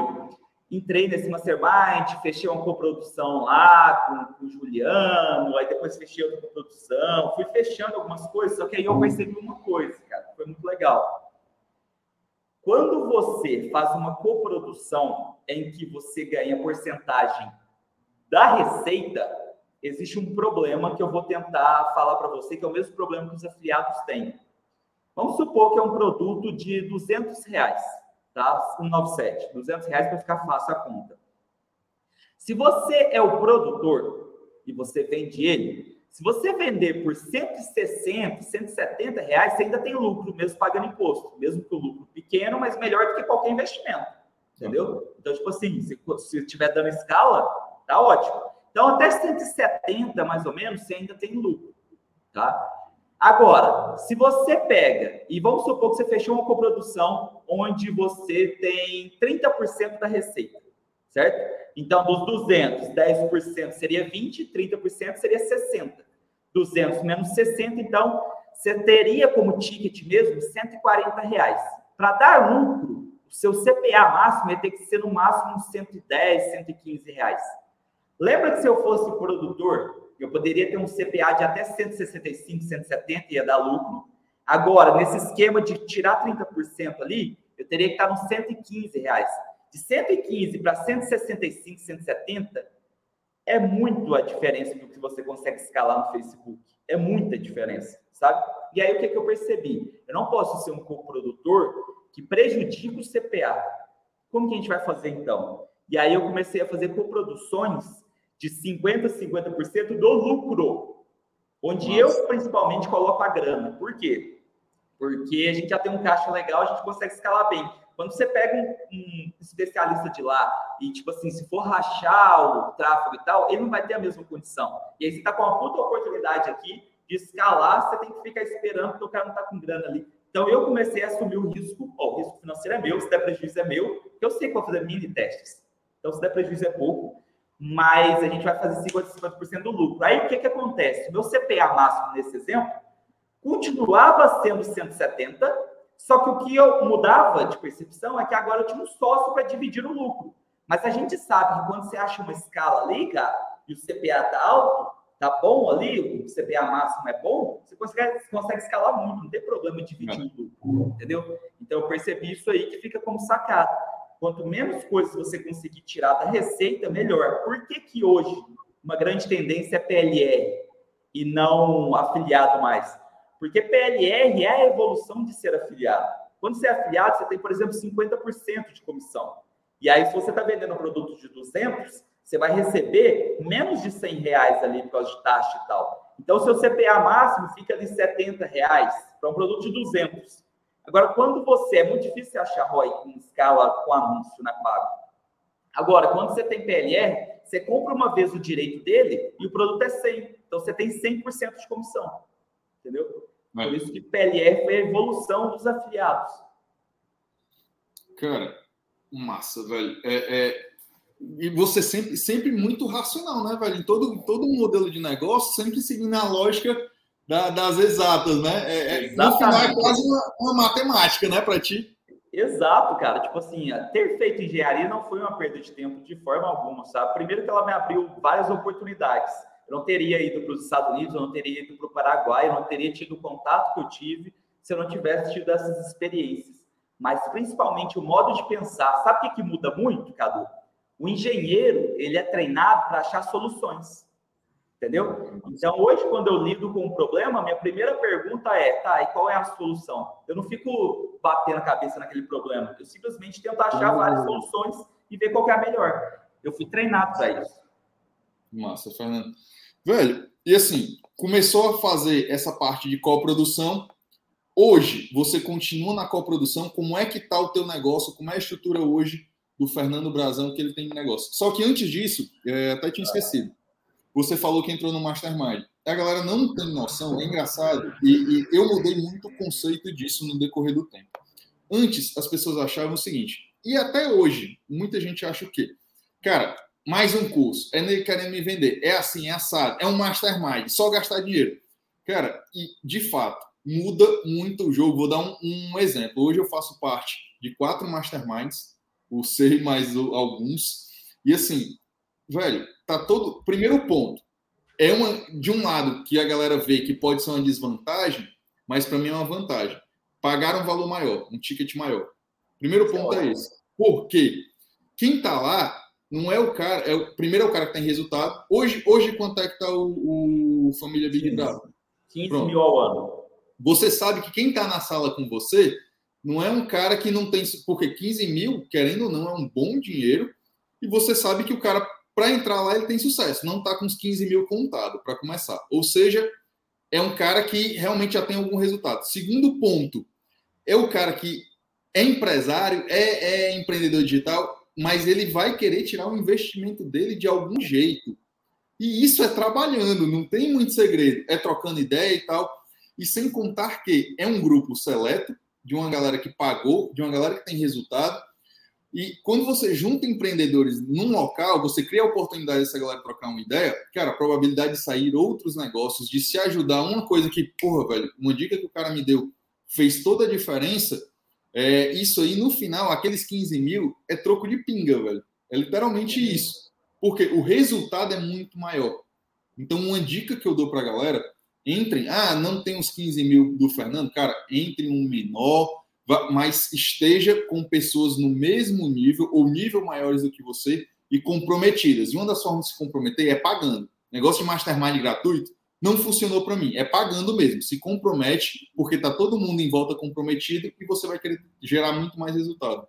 entrei nesse Mastermind, fechei uma coprodução lá com, com o Juliano, aí depois fechei outra coprodução, fui fechando algumas coisas, só que aí eu percebi uma coisa, cara, foi muito legal. Quando você faz uma coprodução em que você ganha porcentagem da receita, existe um problema que eu vou tentar falar para você, que é o mesmo problema que os afiliados têm. Vamos supor que é um produto de 200 reais, tá? 197, 200 reais para ficar fácil a conta. Se você é o produtor e você vende ele, se você vender por 160, 170 reais, você ainda tem lucro, mesmo pagando imposto. Mesmo que o lucro pequeno, mas melhor do que qualquer investimento. Entendeu? Então, tipo assim, se, se estiver dando escala, tá ótimo. Então, até 170, mais ou menos, você ainda tem lucro, tá? Agora, se você pega, e vamos supor que você fechou uma coprodução onde você tem 30% da receita, certo? Então, dos 200, 10% seria 20, 30% seria 60. 200 menos 60, então, você teria como ticket mesmo 140 reais. Para dar lucro, o seu CPA máximo ia ter que ser no máximo 110, 115 reais. Lembra que se eu fosse produtor, eu poderia ter um CPA de até 165, 170 e ia dar lucro. Agora, nesse esquema de tirar 30% ali, eu teria que estar nos 115 reais. De 115 para 165, 170 é muito a diferença do que você consegue escalar no Facebook. É muita diferença, sabe? E aí o que, que eu percebi? Eu não posso ser um coprodutor que prejudica o CPA. Como que a gente vai fazer então? E aí eu comecei a fazer coproduções de 50% a 50% do lucro, onde Nossa. eu principalmente coloco a grana. Por quê? Porque a gente já tem um caixa legal, a gente consegue escalar bem. Quando você pega um, um, especialista de lá e, tipo assim, se for rachar o tráfego e tal, ele não vai ter a mesma condição. E aí você está com uma puta oportunidade aqui de escalar, você tem que ficar esperando porque o cara não está com grana ali. Então eu comecei a assumir o risco, ó, o risco financeiro é meu, se der prejuízo é meu, porque eu sei que vou fazer mini testes. Então se der prejuízo é pouco, mas a gente vai fazer 50%, 50 do lucro. Aí o que, que acontece? Meu CPA máximo nesse exemplo continuava sendo 170, só que o que eu mudava de percepção é que agora eu tinha um sócio para dividir o lucro. Mas a gente sabe que quando você acha uma escala ali, cara, e o CPA tá alto, tá bom ali, o CPA máximo é bom, você consegue, você consegue escalar muito, não tem problema dividir o lucro, entendeu? Então eu percebi isso aí que fica como sacada. Quanto menos coisas você conseguir tirar da receita, melhor. Por que, que hoje uma grande tendência é PLR e não afiliado mais? Porque PLR é a evolução de ser afiliado. Quando você é afiliado, você tem, por exemplo, 50% de comissão. E aí, se você está vendendo um produto de 200, você vai receber menos de 100 reais ali por causa de taxa e tal. Então, seu CPA máximo fica ali 70 reais para um produto de 200. Agora, quando você, é muito difícil achar ROI com escala com anúncio na Pago. Agora, quando você tem PLR, você compra uma vez o direito dele e o produto é 100. Então, você tem 100% de comissão. Entendeu? Por isso que PLR foi a evolução dos afiliados. Cara, massa, velho. É, é, E você sempre, sempre muito racional, né, velho? Em todo, todo modelo de negócio, sempre seguindo a lógica da, das exatas, né? É, é, no final é quase uma, uma matemática, né, para ti? Exato, cara. Tipo assim, ter feito engenharia não foi uma perda de tempo de forma alguma, sabe? Primeiro que ela me abriu várias oportunidades eu não teria ido para os Estados Unidos, eu não teria ido para o Paraguai, eu não teria tido o contato que eu tive se eu não tivesse tido essas experiências. Mas principalmente o modo de pensar. Sabe o que, que muda muito, Cadu? O engenheiro, ele é treinado para achar soluções. Entendeu? Então, hoje, quando eu lido com um problema, minha primeira pergunta é: tá, e qual é a solução? Eu não fico batendo a cabeça naquele problema. Eu simplesmente tento achar várias uhum. soluções e ver qual é a melhor. Eu fui treinado para isso. Massa, Fernando. Velho, e assim, começou a fazer essa parte de coprodução. Hoje, você continua na coprodução. Como é que tá o teu negócio? Como é a estrutura hoje do Fernando Brazão que ele tem de negócio? Só que antes disso, é, até tinha esquecido. Você falou que entrou no Mastermind. A galera não tem noção, é engraçado. E, e eu mudei muito o conceito disso no decorrer do tempo. Antes, as pessoas achavam o seguinte, e até hoje, muita gente acha o quê? Cara, mais um curso, é nele querendo me vender, é assim, é assado, é um mastermind, só gastar dinheiro. Cara, e de fato, muda muito o jogo. Vou dar um, um exemplo. Hoje eu faço parte de quatro masterminds, o sei mais alguns, e assim, velho, tá todo. Primeiro ponto, é uma de um lado que a galera vê que pode ser uma desvantagem, mas para mim é uma vantagem. Pagar um valor maior, um ticket maior. Primeiro ponto é esse. Por quê? Quem tá lá não é o cara, é o, primeiro é o cara que tem resultado. Hoje, hoje quanto é que está o, o, Família Big 15, Brother? 15 Pronto. mil ao ano. Você sabe que quem está na sala com você não é um cara que não tem. Porque 15 mil, querendo ou não, é um bom dinheiro. E você sabe que o cara, para entrar lá, ele tem sucesso. Não está com os 15 mil contado para começar. Ou seja, é um cara que realmente já tem algum resultado. Segundo ponto, é o cara que é empresário, é, é empreendedor digital, mas ele vai querer tirar o investimento dele de algum jeito. E isso é trabalhando, não tem muito segredo, é trocando ideia e tal. E sem contar que é um grupo seleto, de uma galera que pagou, de uma galera que tem resultado. E quando você junta empreendedores num local, você cria a oportunidade dessa galera trocar uma ideia, cara, a probabilidade de sair outros negócios, de se ajudar, uma coisa que, porra, velho, uma dica que o cara me deu fez toda a diferença, é, isso aí, no final, aqueles 15 mil é troco de pinga, velho. É literalmente isso. Porque o resultado é muito maior. Então, uma dica que eu dou para a galera: entrem. Ah, não tem os 15 mil do Fernando? Cara, entre um menor, mas esteja com pessoas no mesmo nível ou nível maiores do que você e comprometidas. E uma das formas de se comprometer é pagando. Negócio de mastermind gratuito não funcionou para mim. É pagando mesmo. Se compromete, porque tá todo mundo em volta comprometido e você vai querer gerar muito mais resultado.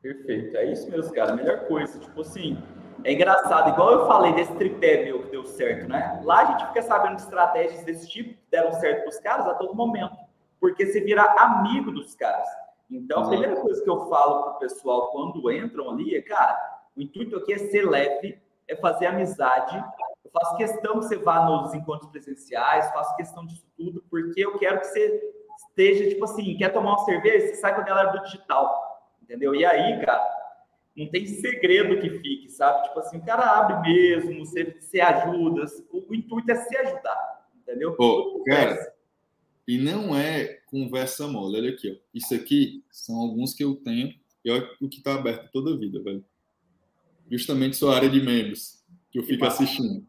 Perfeito. É isso mesmo, cara. A melhor coisa. Tipo assim, é engraçado. Igual eu falei desse tripé meu que deu certo, né? Lá a gente fica sabendo de estratégias desse tipo que deram certo para os caras a todo momento. Porque você vira amigo dos caras. Então, a primeira coisa que eu falo para o pessoal quando entram ali é, cara, o intuito aqui é ser leve, é fazer amizade. Eu faço questão que você vá nos encontros presenciais, faço questão disso tudo, porque eu quero que você esteja, tipo assim, quer tomar uma cerveja, você sai com a galera do digital, entendeu? E aí, cara, não tem segredo que fique, sabe? Tipo assim, o cara abre mesmo, você, você ajuda, o, o intuito é se ajudar, entendeu? Pô, cara, e não é conversa mole, olha aqui, ó. Isso aqui são alguns que eu tenho, e olha o que tá aberto toda a vida, velho. Justamente sua área de membros, que eu fico assistindo.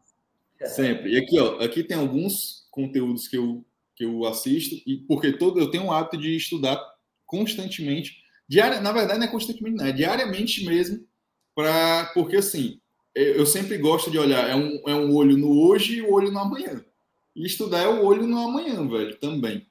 Sempre. E aqui, ó, aqui tem alguns conteúdos que eu que eu assisto, e porque todo eu tenho o hábito de estudar constantemente, diária, na verdade não é constantemente, não, é diariamente mesmo, para porque assim, eu sempre gosto de olhar, é um, é um olho no hoje e o um olho no amanhã. E estudar é o olho no amanhã, velho, também.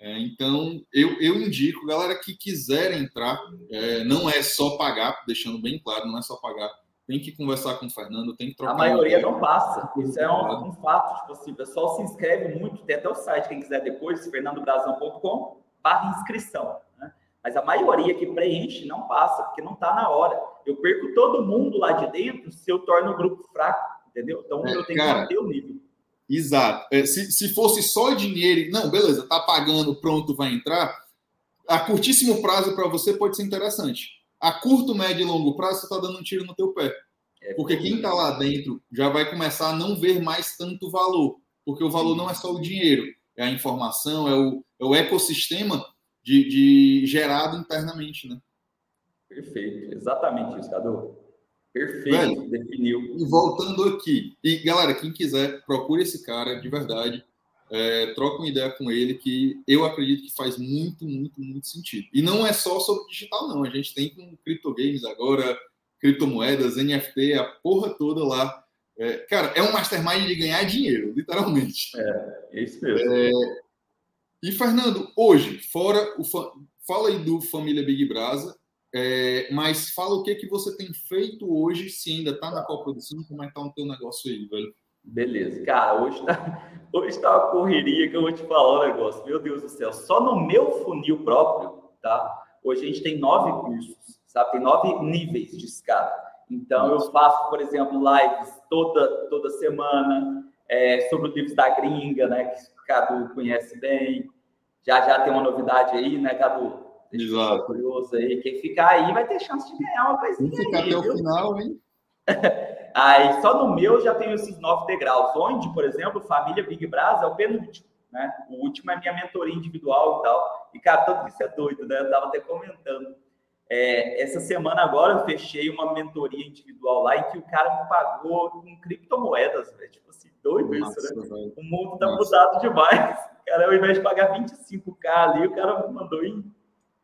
É, então, eu, eu indico, galera que quiser entrar, é, não é só pagar, deixando bem claro, não é só pagar tem que conversar com o Fernando, tem que trocar. A maioria não passa. Isso é um, um, fato. Tipo assim, o pessoal se inscreve muito, tem até o site, quem quiser depois, fernandobrazão.com barra inscrição. Né? Mas a maioria que preenche não passa, porque não está na hora. Eu perco todo mundo lá de dentro se eu torno o grupo fraco, entendeu? Então é, eu tenho cara, que manter o nível. Exato. É, se, se fosse só dinheiro, não, beleza, tá pagando, pronto, vai entrar. A curtíssimo prazo para você pode ser interessante a curto, médio e longo prazo, você está dando um tiro no teu pé. É porque quem está lá dentro já vai começar a não ver mais tanto valor. Porque o valor não é só o dinheiro, é a informação, é o, é o ecossistema de, de gerado internamente, né? Perfeito, exatamente isso, Cadu. Perfeito, Velho, definiu. E voltando aqui, e galera, quem quiser, procure esse cara de verdade é, troca uma ideia com ele que eu acredito que faz muito, muito, muito sentido. E não é só sobre digital, não. A gente tem com criptogames agora, criptomoedas, NFT, a porra toda lá. É, cara, é um mastermind de ganhar dinheiro, literalmente. É, é isso mesmo. É, e, Fernando, hoje, fora o. Fala aí do Família Big Brasa, é, mas fala o que, que você tem feito hoje, se ainda está na coprodução, como é que tá o teu negócio aí, velho? Beleza. Cara, hoje tá, hoje tá uma correria que eu vou te falar um negócio. Meu Deus do céu. Só no meu funil próprio, tá? Hoje a gente tem nove cursos, sabe? Tem nove níveis de escada. Então, eu faço, por exemplo, lives toda, toda semana é, sobre os livros da gringa, né? Que o Cadu conhece bem. Já já tem uma novidade aí, né, Cadu? Exato. curioso aí. Quem ficar aí vai ter chance de ganhar uma coisinha. Quem ficar até o final, hein? Aí só no meu já tenho esses nove degraus, onde, por exemplo, família Big Brasa é o penúltimo, né? O último é minha mentoria individual e tal. E, cara, tudo isso é doido, né? Eu tava até comentando. É, essa semana agora eu fechei uma mentoria individual lá em que o cara me pagou com criptomoedas, velho. Tipo assim, doido Nossa, isso, né? Velho. O mundo tá Nossa. mudado demais. Cara, ao invés de pagar 25k ali, o cara me mandou em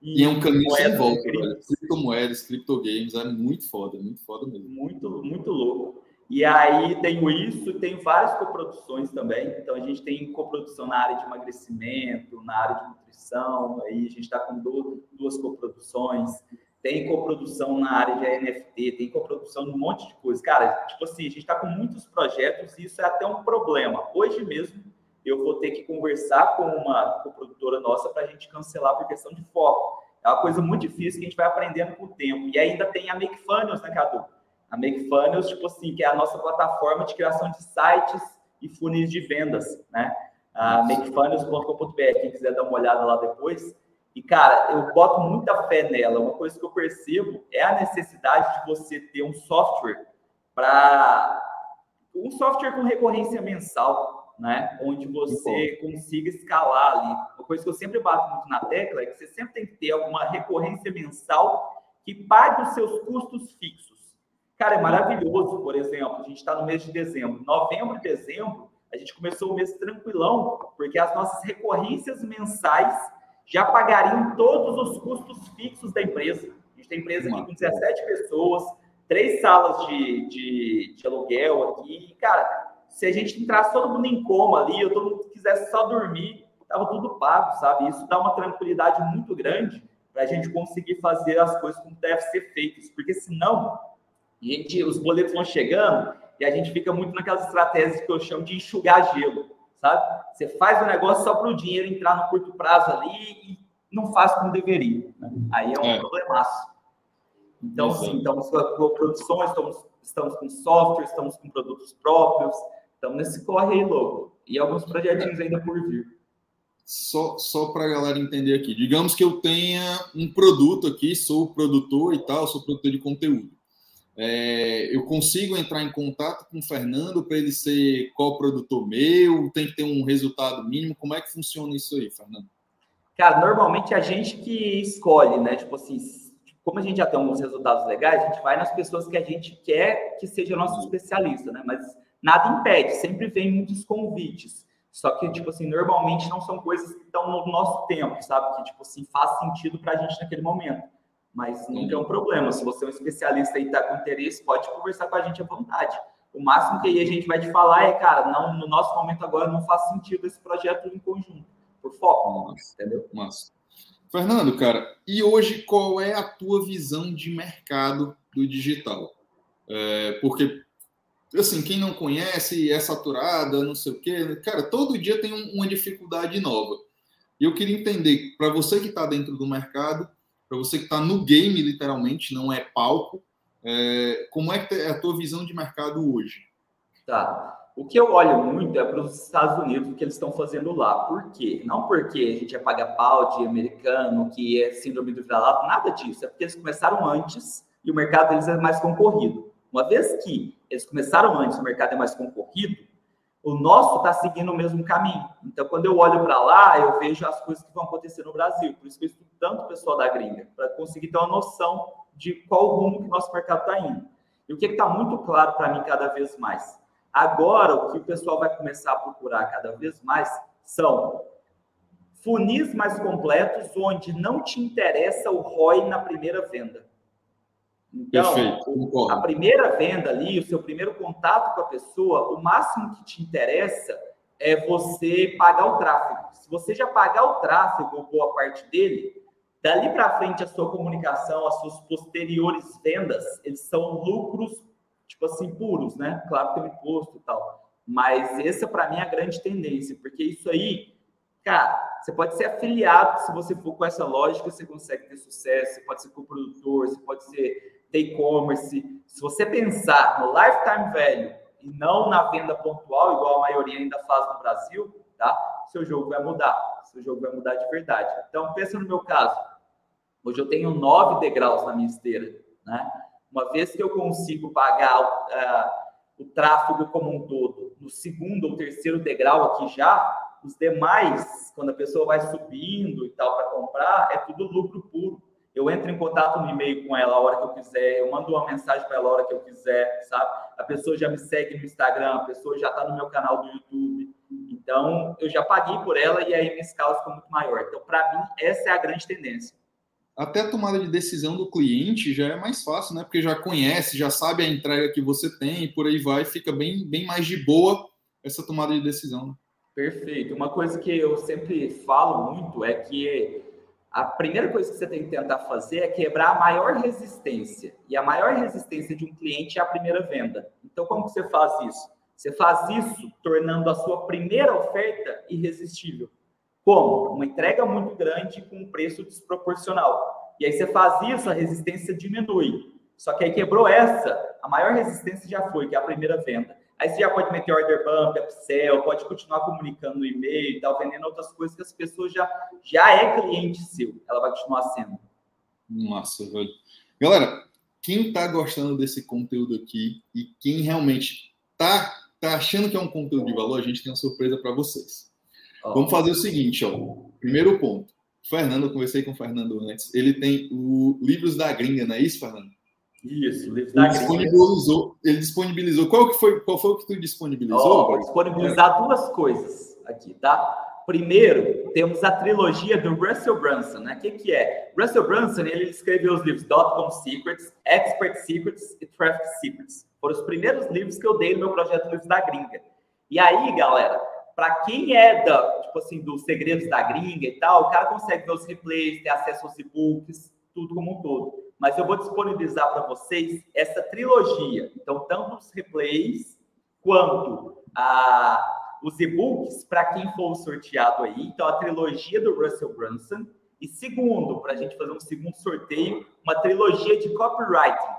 e, e é um caminho sem volta, velho. Criptomoedas, criptogames, é muito foda, muito foda mesmo. Muito, muito louco. E aí tenho isso, tem várias coproduções também. Então a gente tem coprodução na área de emagrecimento, na área de nutrição, aí a gente está com duas, duas coproduções. Tem coprodução na área de NFT, tem coprodução num monte de coisa. Cara, tipo assim, a gente está com muitos projetos e isso é até um problema. Hoje mesmo eu vou ter que conversar com uma produtora nossa para a gente cancelar por questão de foco. É uma coisa muito difícil que a gente vai aprendendo com o tempo. E ainda tem a Make Funnels, né, Cadu? A Make Funnels, tipo assim, que é a nossa plataforma de criação de sites e funis de vendas, né? A makefunnels.com.br, quem quiser dar uma olhada lá depois. E, cara, eu boto muita fé nela. Uma coisa que eu percebo é a necessidade de você ter um software para. Um software com recorrência mensal né? Onde você consiga escalar ali. Uma coisa que eu sempre bato muito na tecla é que você sempre tem que ter alguma recorrência mensal que pague os seus custos fixos. Cara, é maravilhoso, por exemplo, a gente está no mês de dezembro. Novembro e dezembro, a gente começou o mês tranquilão, porque as nossas recorrências mensais já pagariam todos os custos fixos da empresa. A gente tem empresa aqui com 17 pessoas, três salas de, de, de aluguel aqui. E, cara, se a gente entrasse todo mundo em coma ali, ou todo mundo quisesse só dormir, estava tudo pago, sabe? Isso dá uma tranquilidade muito grande para a gente conseguir fazer as coisas como deve ser feitas, porque senão gente, os boletos vão chegando e a gente fica muito naquelas estratégias que eu chamo de enxugar gelo, sabe? Você faz o negócio só para o dinheiro entrar no curto prazo ali e não faz como deveria. Né? Aí é um é. problemaço. Então, Exato. sim, estamos com produções, estamos, estamos com software, estamos com produtos próprios, estamos nesse corre aí louco. E alguns projetinhos ainda por vir. Só, só para a galera entender aqui, digamos que eu tenha um produto aqui, sou produtor e tal, sou produtor de conteúdo. É, eu consigo entrar em contato com o Fernando para ele ser co-produtor meu? Tem que ter um resultado mínimo? Como é que funciona isso aí, Fernando? Cara, normalmente é a gente que escolhe, né? Tipo assim, como a gente já tem alguns resultados legais, a gente vai nas pessoas que a gente quer que seja nosso especialista, né? Mas nada impede, sempre vem muitos convites. Só que, tipo assim, normalmente não são coisas que estão no nosso tempo, sabe? Que, tipo assim, faz sentido para a gente naquele momento. Mas nunca é um problema. Se você é um especialista e está com interesse, pode conversar com a gente à vontade. O máximo que aí a gente vai te falar é, cara, não, no nosso momento agora não faz sentido esse projeto em conjunto. Por foco, Nossa. entendeu? Massa. Fernando, cara, e hoje qual é a tua visão de mercado do digital? É, porque, assim, quem não conhece é saturada, não sei o quê, cara, todo dia tem uma dificuldade nova. E eu queria entender, para você que está dentro do mercado, para você que está no game, literalmente, não é palco, é, como é que é a tua visão de mercado hoje? Tá. O que eu olho muito é para os Estados Unidos, o que eles estão fazendo lá. Por quê? Não porque a gente é paga-pau de americano, que é síndrome do vira-lata, nada disso. É porque eles começaram antes e o mercado deles é mais concorrido. Uma vez que eles começaram antes, o mercado é mais concorrido, o nosso está seguindo o mesmo caminho. Então, quando eu olho para lá, eu vejo as coisas que vão acontecer no Brasil. Por isso que eu estudo tanto o pessoal da gringa, para conseguir ter uma noção de qual rumo que o nosso mercado está indo. E o que está muito claro para mim cada vez mais? Agora, o que o pessoal vai começar a procurar cada vez mais são funis mais completos, onde não te interessa o ROI na primeira venda. Então, Perfeito, a primeira venda ali, o seu primeiro contato com a pessoa, o máximo que te interessa é você pagar o tráfego. Se você já pagar o tráfego, ou boa parte dele, dali para frente a sua comunicação, as suas posteriores vendas, eles são lucros, tipo assim, puros, né? Claro que tem imposto e tal. Mas essa, para mim, é a grande tendência, porque isso aí, cara, você pode ser afiliado, se você for com essa lógica, você consegue ter sucesso, você pode ser co-produtor, você pode ser e-commerce, se você pensar no lifetime value e não na venda pontual, igual a maioria ainda faz no Brasil, tá? Seu jogo vai mudar, seu jogo vai mudar de verdade. Então, pensa no meu caso. Hoje eu tenho nove degraus na minha esteira, né? Uma vez que eu consigo pagar uh, o tráfego como um todo, no segundo ou terceiro degrau aqui já, os demais, quando a pessoa vai subindo e tal para comprar, é tudo lucro puro eu entro em contato no e-mail com ela a hora que eu quiser, eu mando uma mensagem para ela a hora que eu quiser, sabe? A pessoa já me segue no Instagram, a pessoa já está no meu canal do YouTube. Então, eu já paguei por ela e aí minha escala ficou muito maior. Então, para mim, essa é a grande tendência. Até a tomada de decisão do cliente já é mais fácil, né? Porque já conhece, já sabe a entrega que você tem e por aí vai, fica bem, bem mais de boa essa tomada de decisão. Né? Perfeito. Uma coisa que eu sempre falo muito é que a primeira coisa que você tem que tentar fazer é quebrar a maior resistência. E a maior resistência de um cliente é a primeira venda. Então, como que você faz isso? Você faz isso tornando a sua primeira oferta irresistível. Como? Uma entrega muito grande com um preço desproporcional. E aí você faz isso, a resistência diminui. Só que aí quebrou essa, a maior resistência já foi, que é a primeira venda. Aí você já pode meter order bump, upsell, pode continuar comunicando no e-mail tal, vendendo outras coisas que as pessoas já, já é cliente seu. Ela vai continuar sendo. Massa, velho. Galera, quem tá gostando desse conteúdo aqui e quem realmente tá, tá achando que é um conteúdo de valor, a gente tem uma surpresa para vocês. Vamos fazer o seguinte, ó. Primeiro ponto. Fernando, eu conversei com o Fernando antes. Ele tem o Livros da Gringa, não é isso, Fernando? Isso, livro da ele disponibilizou, ele disponibilizou. Qual que foi? Qual foi o que tu disponibilizou? Vou disponibilizar duas coisas aqui, tá? Primeiro, temos a trilogia do Russell Brunson, né? O que, que é? Russell Brunson, ele escreveu os livros Dotcom Secrets, Expert Secrets e Traffic Secrets. Foram os primeiros livros que eu dei no meu projeto Livros da Gringa. E aí, galera, para quem é da, tipo assim, dos segredos da gringa e tal, o cara consegue ver os replays, ter acesso aos e-books, tudo como um todo mas eu vou disponibilizar para vocês essa trilogia. Então, tanto os replays quanto a, os e-books para quem for sorteado aí. Então, a trilogia do Russell Brunson E segundo, para a gente fazer um segundo sorteio, uma trilogia de copywriting.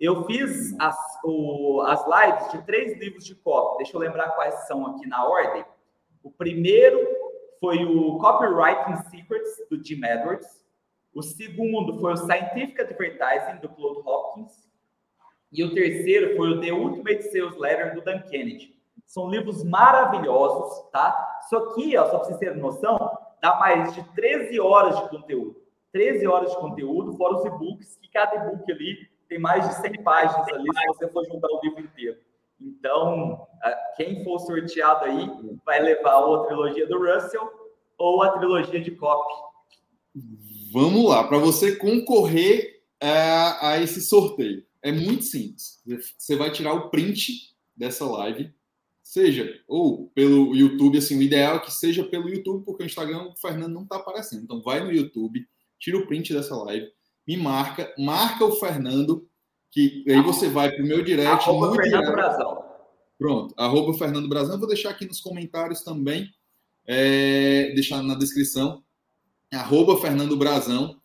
Eu fiz as, o, as lives de três livros de copy. Deixa eu lembrar quais são aqui na ordem. O primeiro foi o Copywriting Secrets, do Jim Edwards. O segundo foi o Scientific Advertising, do Claude Hopkins. E o terceiro foi o The Ultimate Sales Letter, do Dan Kennedy. São livros maravilhosos, tá? Isso aqui, ó, só para vocês terem noção, dá mais de 13 horas de conteúdo. 13 horas de conteúdo, fora os e-books, que cada e-book ali tem mais de 100 páginas ali, se você for juntar o livro inteiro. Então, quem for sorteado aí vai levar ou a trilogia do Russell ou a trilogia de Copy. Vamos lá, para você concorrer a, a esse sorteio. É muito simples. Você vai tirar o print dessa live, seja ou pelo YouTube, assim, o ideal é que seja pelo YouTube, porque o Instagram o Fernando não está aparecendo. Então vai no YouTube, tira o print dessa live, me marca, marca o Fernando, que aí você vai para o meu direct. Arroba Fernando direct. Brazão. Pronto, arroba Fernando Brazão. Vou deixar aqui nos comentários também, é, deixar na descrição. Arroba Fernando Brazão.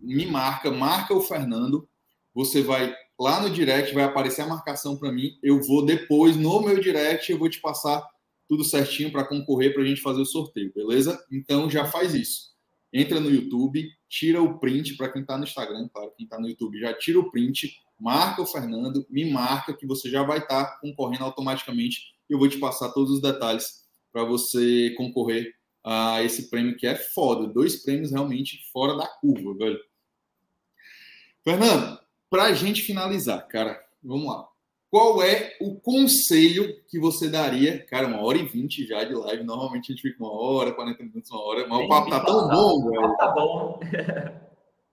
Me marca, marca o Fernando. Você vai lá no direct, vai aparecer a marcação para mim. Eu vou depois, no meu direct, eu vou te passar tudo certinho para concorrer para a gente fazer o sorteio, beleza? Então já faz isso. Entra no YouTube, tira o print para quem está no Instagram, claro, quem está no YouTube já tira o print, marca o Fernando, me marca que você já vai estar tá concorrendo automaticamente. Eu vou te passar todos os detalhes para você concorrer a esse prêmio que é foda. Dois prêmios realmente fora da curva, velho. Fernando, para a gente finalizar, cara, vamos lá. Qual é o conselho que você daria? Cara, uma hora e vinte já de live. Normalmente a gente fica uma hora, 40 minutos, uma hora. Mas o papo tá tão bom, velho. Tá bom.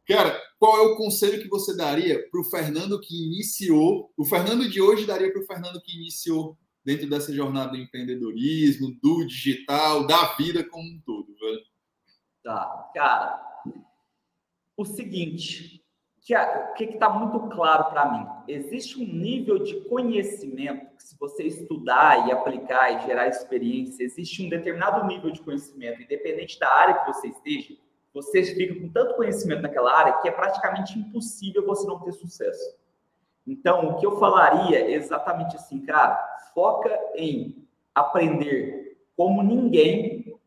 Cara, qual é o conselho que você daria para o Fernando que iniciou? O Fernando de hoje daria para o Fernando que iniciou dentro dessa jornada do empreendedorismo, do digital, da vida como um todo, velho? Tá, cara. O seguinte, que o que está muito claro para mim? Existe um nível de conhecimento que, se você estudar e aplicar e gerar experiência, existe um determinado nível de conhecimento, independente da área que você esteja, você fica com tanto conhecimento naquela área que é praticamente impossível você não ter sucesso. Então, o que eu falaria é exatamente assim, cara, foca em aprender como ninguém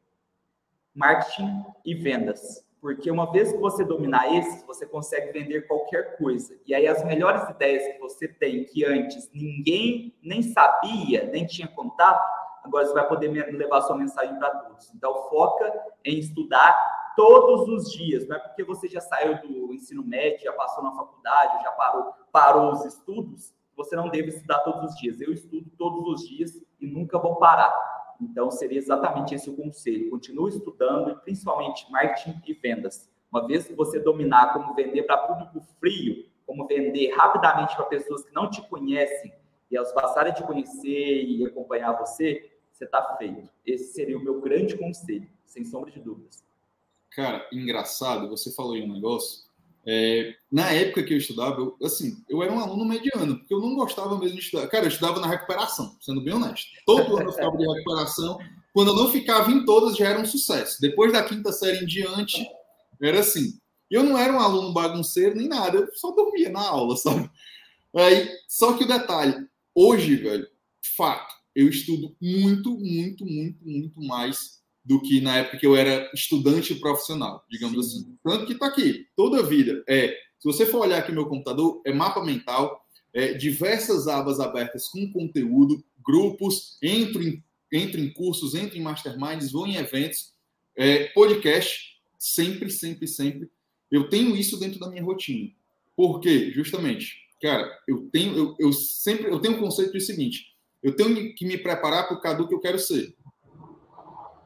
marketing e vendas porque uma vez que você dominar esses, você consegue vender qualquer coisa. E aí as melhores ideias que você tem, que antes ninguém nem sabia, nem tinha contato, agora você vai poder levar sua mensagem para todos. Então foca em estudar todos os dias. Não é porque você já saiu do ensino médio, já passou na faculdade, já parou, parou os estudos, você não deve estudar todos os dias. Eu estudo todos os dias e nunca vou parar. Então, seria exatamente esse o conselho. Continue estudando, e principalmente marketing e vendas. Uma vez que você dominar como vender para público frio, como vender rapidamente para pessoas que não te conhecem, e elas passarem a te conhecer e acompanhar você, você está feito. Esse seria o meu grande conselho, sem sombra de dúvidas. Cara, engraçado, você falou aí um negócio é, na época que eu estudava, eu, assim, eu era um aluno mediano, porque eu não gostava mesmo de estudar. Cara, eu estudava na recuperação, sendo bem honesto. Todo ano eu ficava de recuperação. Quando eu não ficava em todas, já era um sucesso. Depois da quinta série em diante, era assim. Eu não era um aluno bagunceiro nem nada, eu só dormia na aula, sabe? Aí, só que o detalhe, hoje, velho, fato, eu estudo muito, muito, muito, muito mais do que na época que eu era estudante profissional, digamos Sim. assim. Tanto que está aqui, toda a vida. É, se você for olhar aqui meu computador, é mapa mental, é, diversas abas abertas com conteúdo, grupos, entro em, entro em cursos, entro em masterminds, vou em eventos, é, podcast, sempre, sempre, sempre. Eu tenho isso dentro da minha rotina. Por quê? Justamente, cara, eu tenho, eu, eu sempre, eu tenho um conceito do seguinte: eu tenho que me preparar para o Cadu que eu quero ser.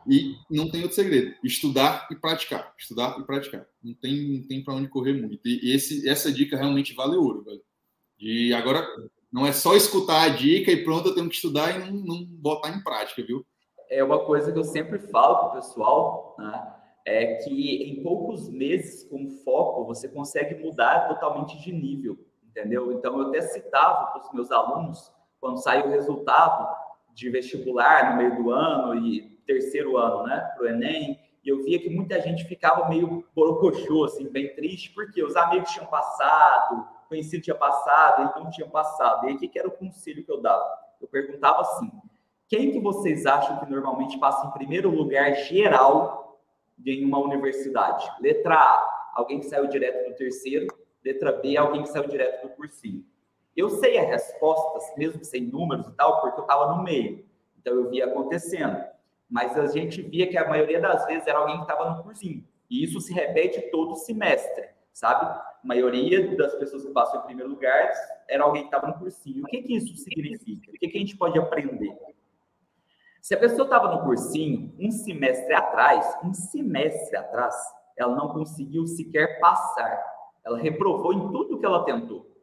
E não tem outro segredo: estudar e praticar. Estudar e praticar. Não tem, tem para onde correr muito. E esse, essa dica realmente vale ouro, velho. E agora não é só escutar a dica e pronto, eu tenho que estudar e não, não botar em prática, viu? É uma coisa que eu sempre falo para o pessoal, né? É que em poucos meses, com foco, você consegue mudar totalmente de nível, entendeu? Então, eu até citava para os meus alunos, quando sai o resultado de vestibular no meio do ano e terceiro ano, né, para o Enem, e eu via que muita gente ficava meio borocochô, assim, bem triste, porque os amigos tinham passado, conhecido tinha passado, não tinham passado. E aí, o que era o conselho que eu dava? Eu perguntava assim, quem que vocês acham que normalmente passa em primeiro lugar geral em uma universidade? Letra A, alguém que saiu direto do terceiro. Letra B, alguém que saiu direto do cursinho. Eu sei as respostas, mesmo sem números e tal, porque eu estava no meio. Então eu via acontecendo. Mas a gente via que a maioria das vezes era alguém que estava no cursinho. E isso se repete todo semestre, sabe? A maioria das pessoas que passam em primeiro lugar era alguém que estava no cursinho. O que, que isso significa? O que, que a gente pode aprender? Se a pessoa estava no cursinho um semestre atrás, um semestre atrás, ela não conseguiu sequer passar. Ela reprovou em tudo que ela tentou.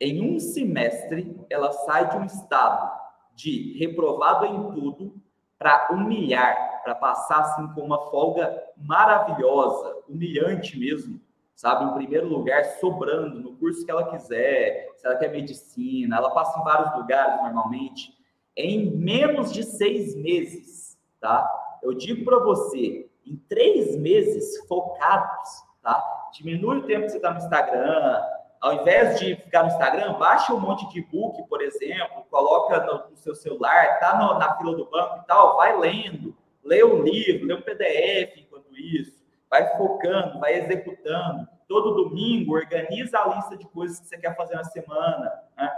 Em um semestre, ela sai de um estado de reprovado em tudo para humilhar, para passar assim com uma folga maravilhosa, humilhante mesmo, sabe? Em primeiro lugar, sobrando no curso que ela quiser, se ela quer medicina, ela passa em vários lugares normalmente, em menos de seis meses, tá? Eu digo para você, em três meses focados, tá? Diminui o tempo que você está no Instagram, ao invés de ficar no Instagram, baixa um monte de book, por exemplo, coloca no, no seu celular, tá no, na fila do banco e tal, vai lendo, lê um livro, lê um PDF enquanto isso, vai focando, vai executando. Todo domingo, organiza a lista de coisas que você quer fazer na semana. Né?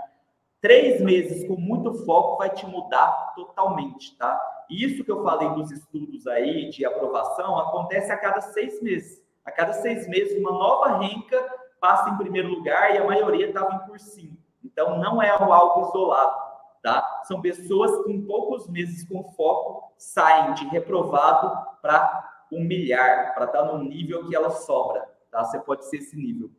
Três meses com muito foco vai te mudar totalmente, tá? Isso que eu falei dos estudos aí de aprovação acontece a cada seis meses. A cada seis meses, uma nova renca passa em primeiro lugar e a maioria estava em cursinho. Então, não é algo isolado, tá? São pessoas que em poucos meses com foco saem de reprovado para humilhar, para estar tá no nível que ela sobra, tá? Você pode ser esse nível.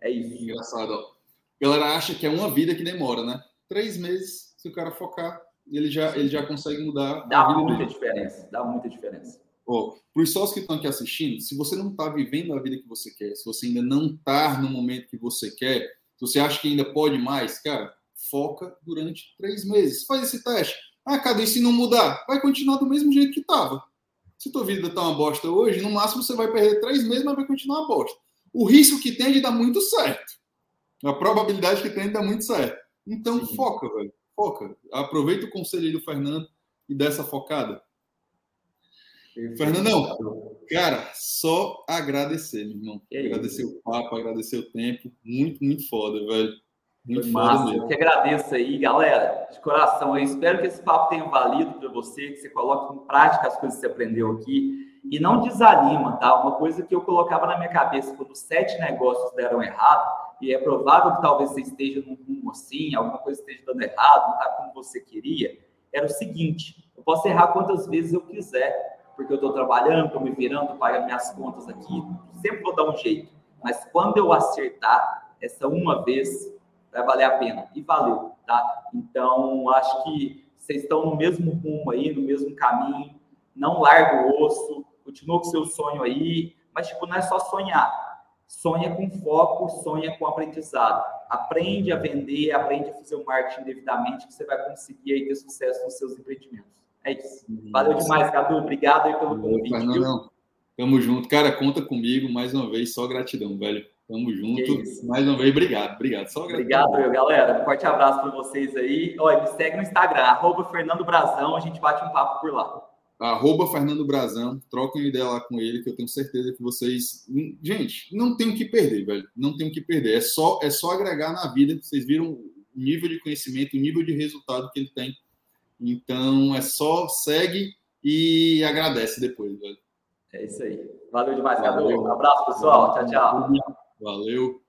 É isso. Engraçado. A galera acha que é uma vida que demora, né? Três meses, se o cara focar, ele já, ele já consegue mudar. Dá muita dele. diferença, dá muita diferença. Oh, para os sócios que estão aqui assistindo, se você não está vivendo a vida que você quer, se você ainda não está no momento que você quer, se você acha que ainda pode mais, cara, foca durante três meses. Faz esse teste. Ah, cadê se não mudar? Vai continuar do mesmo jeito que estava. Se tua vida está uma bosta hoje, no máximo você vai perder três meses, mas vai continuar uma bosta. O risco que tem é de dar muito certo. A probabilidade que tem é de dar muito certo. Então, Sim. foca, velho. Foca. Aproveita o conselho do Fernando e dá essa focada. Fernandão, cara, só agradecer, meu irmão. Que agradecer isso? o papo, agradecer o tempo. Muito, muito foda, velho. Muito Foi foda massa. mesmo. Eu que agradeço aí, galera, de coração. Eu espero que esse papo tenha valido para você, que você coloque em prática as coisas que você aprendeu aqui. E não desanima, tá? Uma coisa que eu colocava na minha cabeça quando sete negócios deram errado, e é provável que talvez você esteja num rumo assim, alguma coisa esteja dando errado, não está como você queria, era o seguinte: eu posso errar quantas vezes eu quiser porque eu estou trabalhando, estou me virando, pagando minhas contas aqui, sempre vou dar um jeito. Mas quando eu acertar essa uma vez, vai valer a pena. E valeu, tá? Então, acho que vocês estão no mesmo rumo aí, no mesmo caminho. Não larga o osso, continua com seu sonho aí. Mas, tipo, não é só sonhar. Sonha com foco, sonha com aprendizado. Aprende a vender, aprende a fazer o marketing devidamente, que você vai conseguir aí ter sucesso nos seus empreendimentos. É isso. Valeu demais, Cadu. Obrigado aí pelo convite. Não, não. Tamo junto. Cara, conta comigo mais uma vez. Só gratidão, velho. Tamo junto. Mais uma vez, obrigado. Obrigado. Só gratidão. Obrigado, eu, galera. Um forte abraço para vocês aí. Olha, me segue no Instagram, arroba Fernando Brazão. A gente bate um papo por lá. Arroba Fernando Brazão. Troca uma ideia lá com ele, que eu tenho certeza que vocês. Gente, não tem o que perder, velho. Não tem o que perder. É só, é só agregar na vida. Vocês viram o nível de conhecimento, o nível de resultado que ele tem então é só segue e agradece depois, velho. É isso aí. Valeu demais, Cadu. Um abraço, pessoal. Tchau, tchau. Valeu.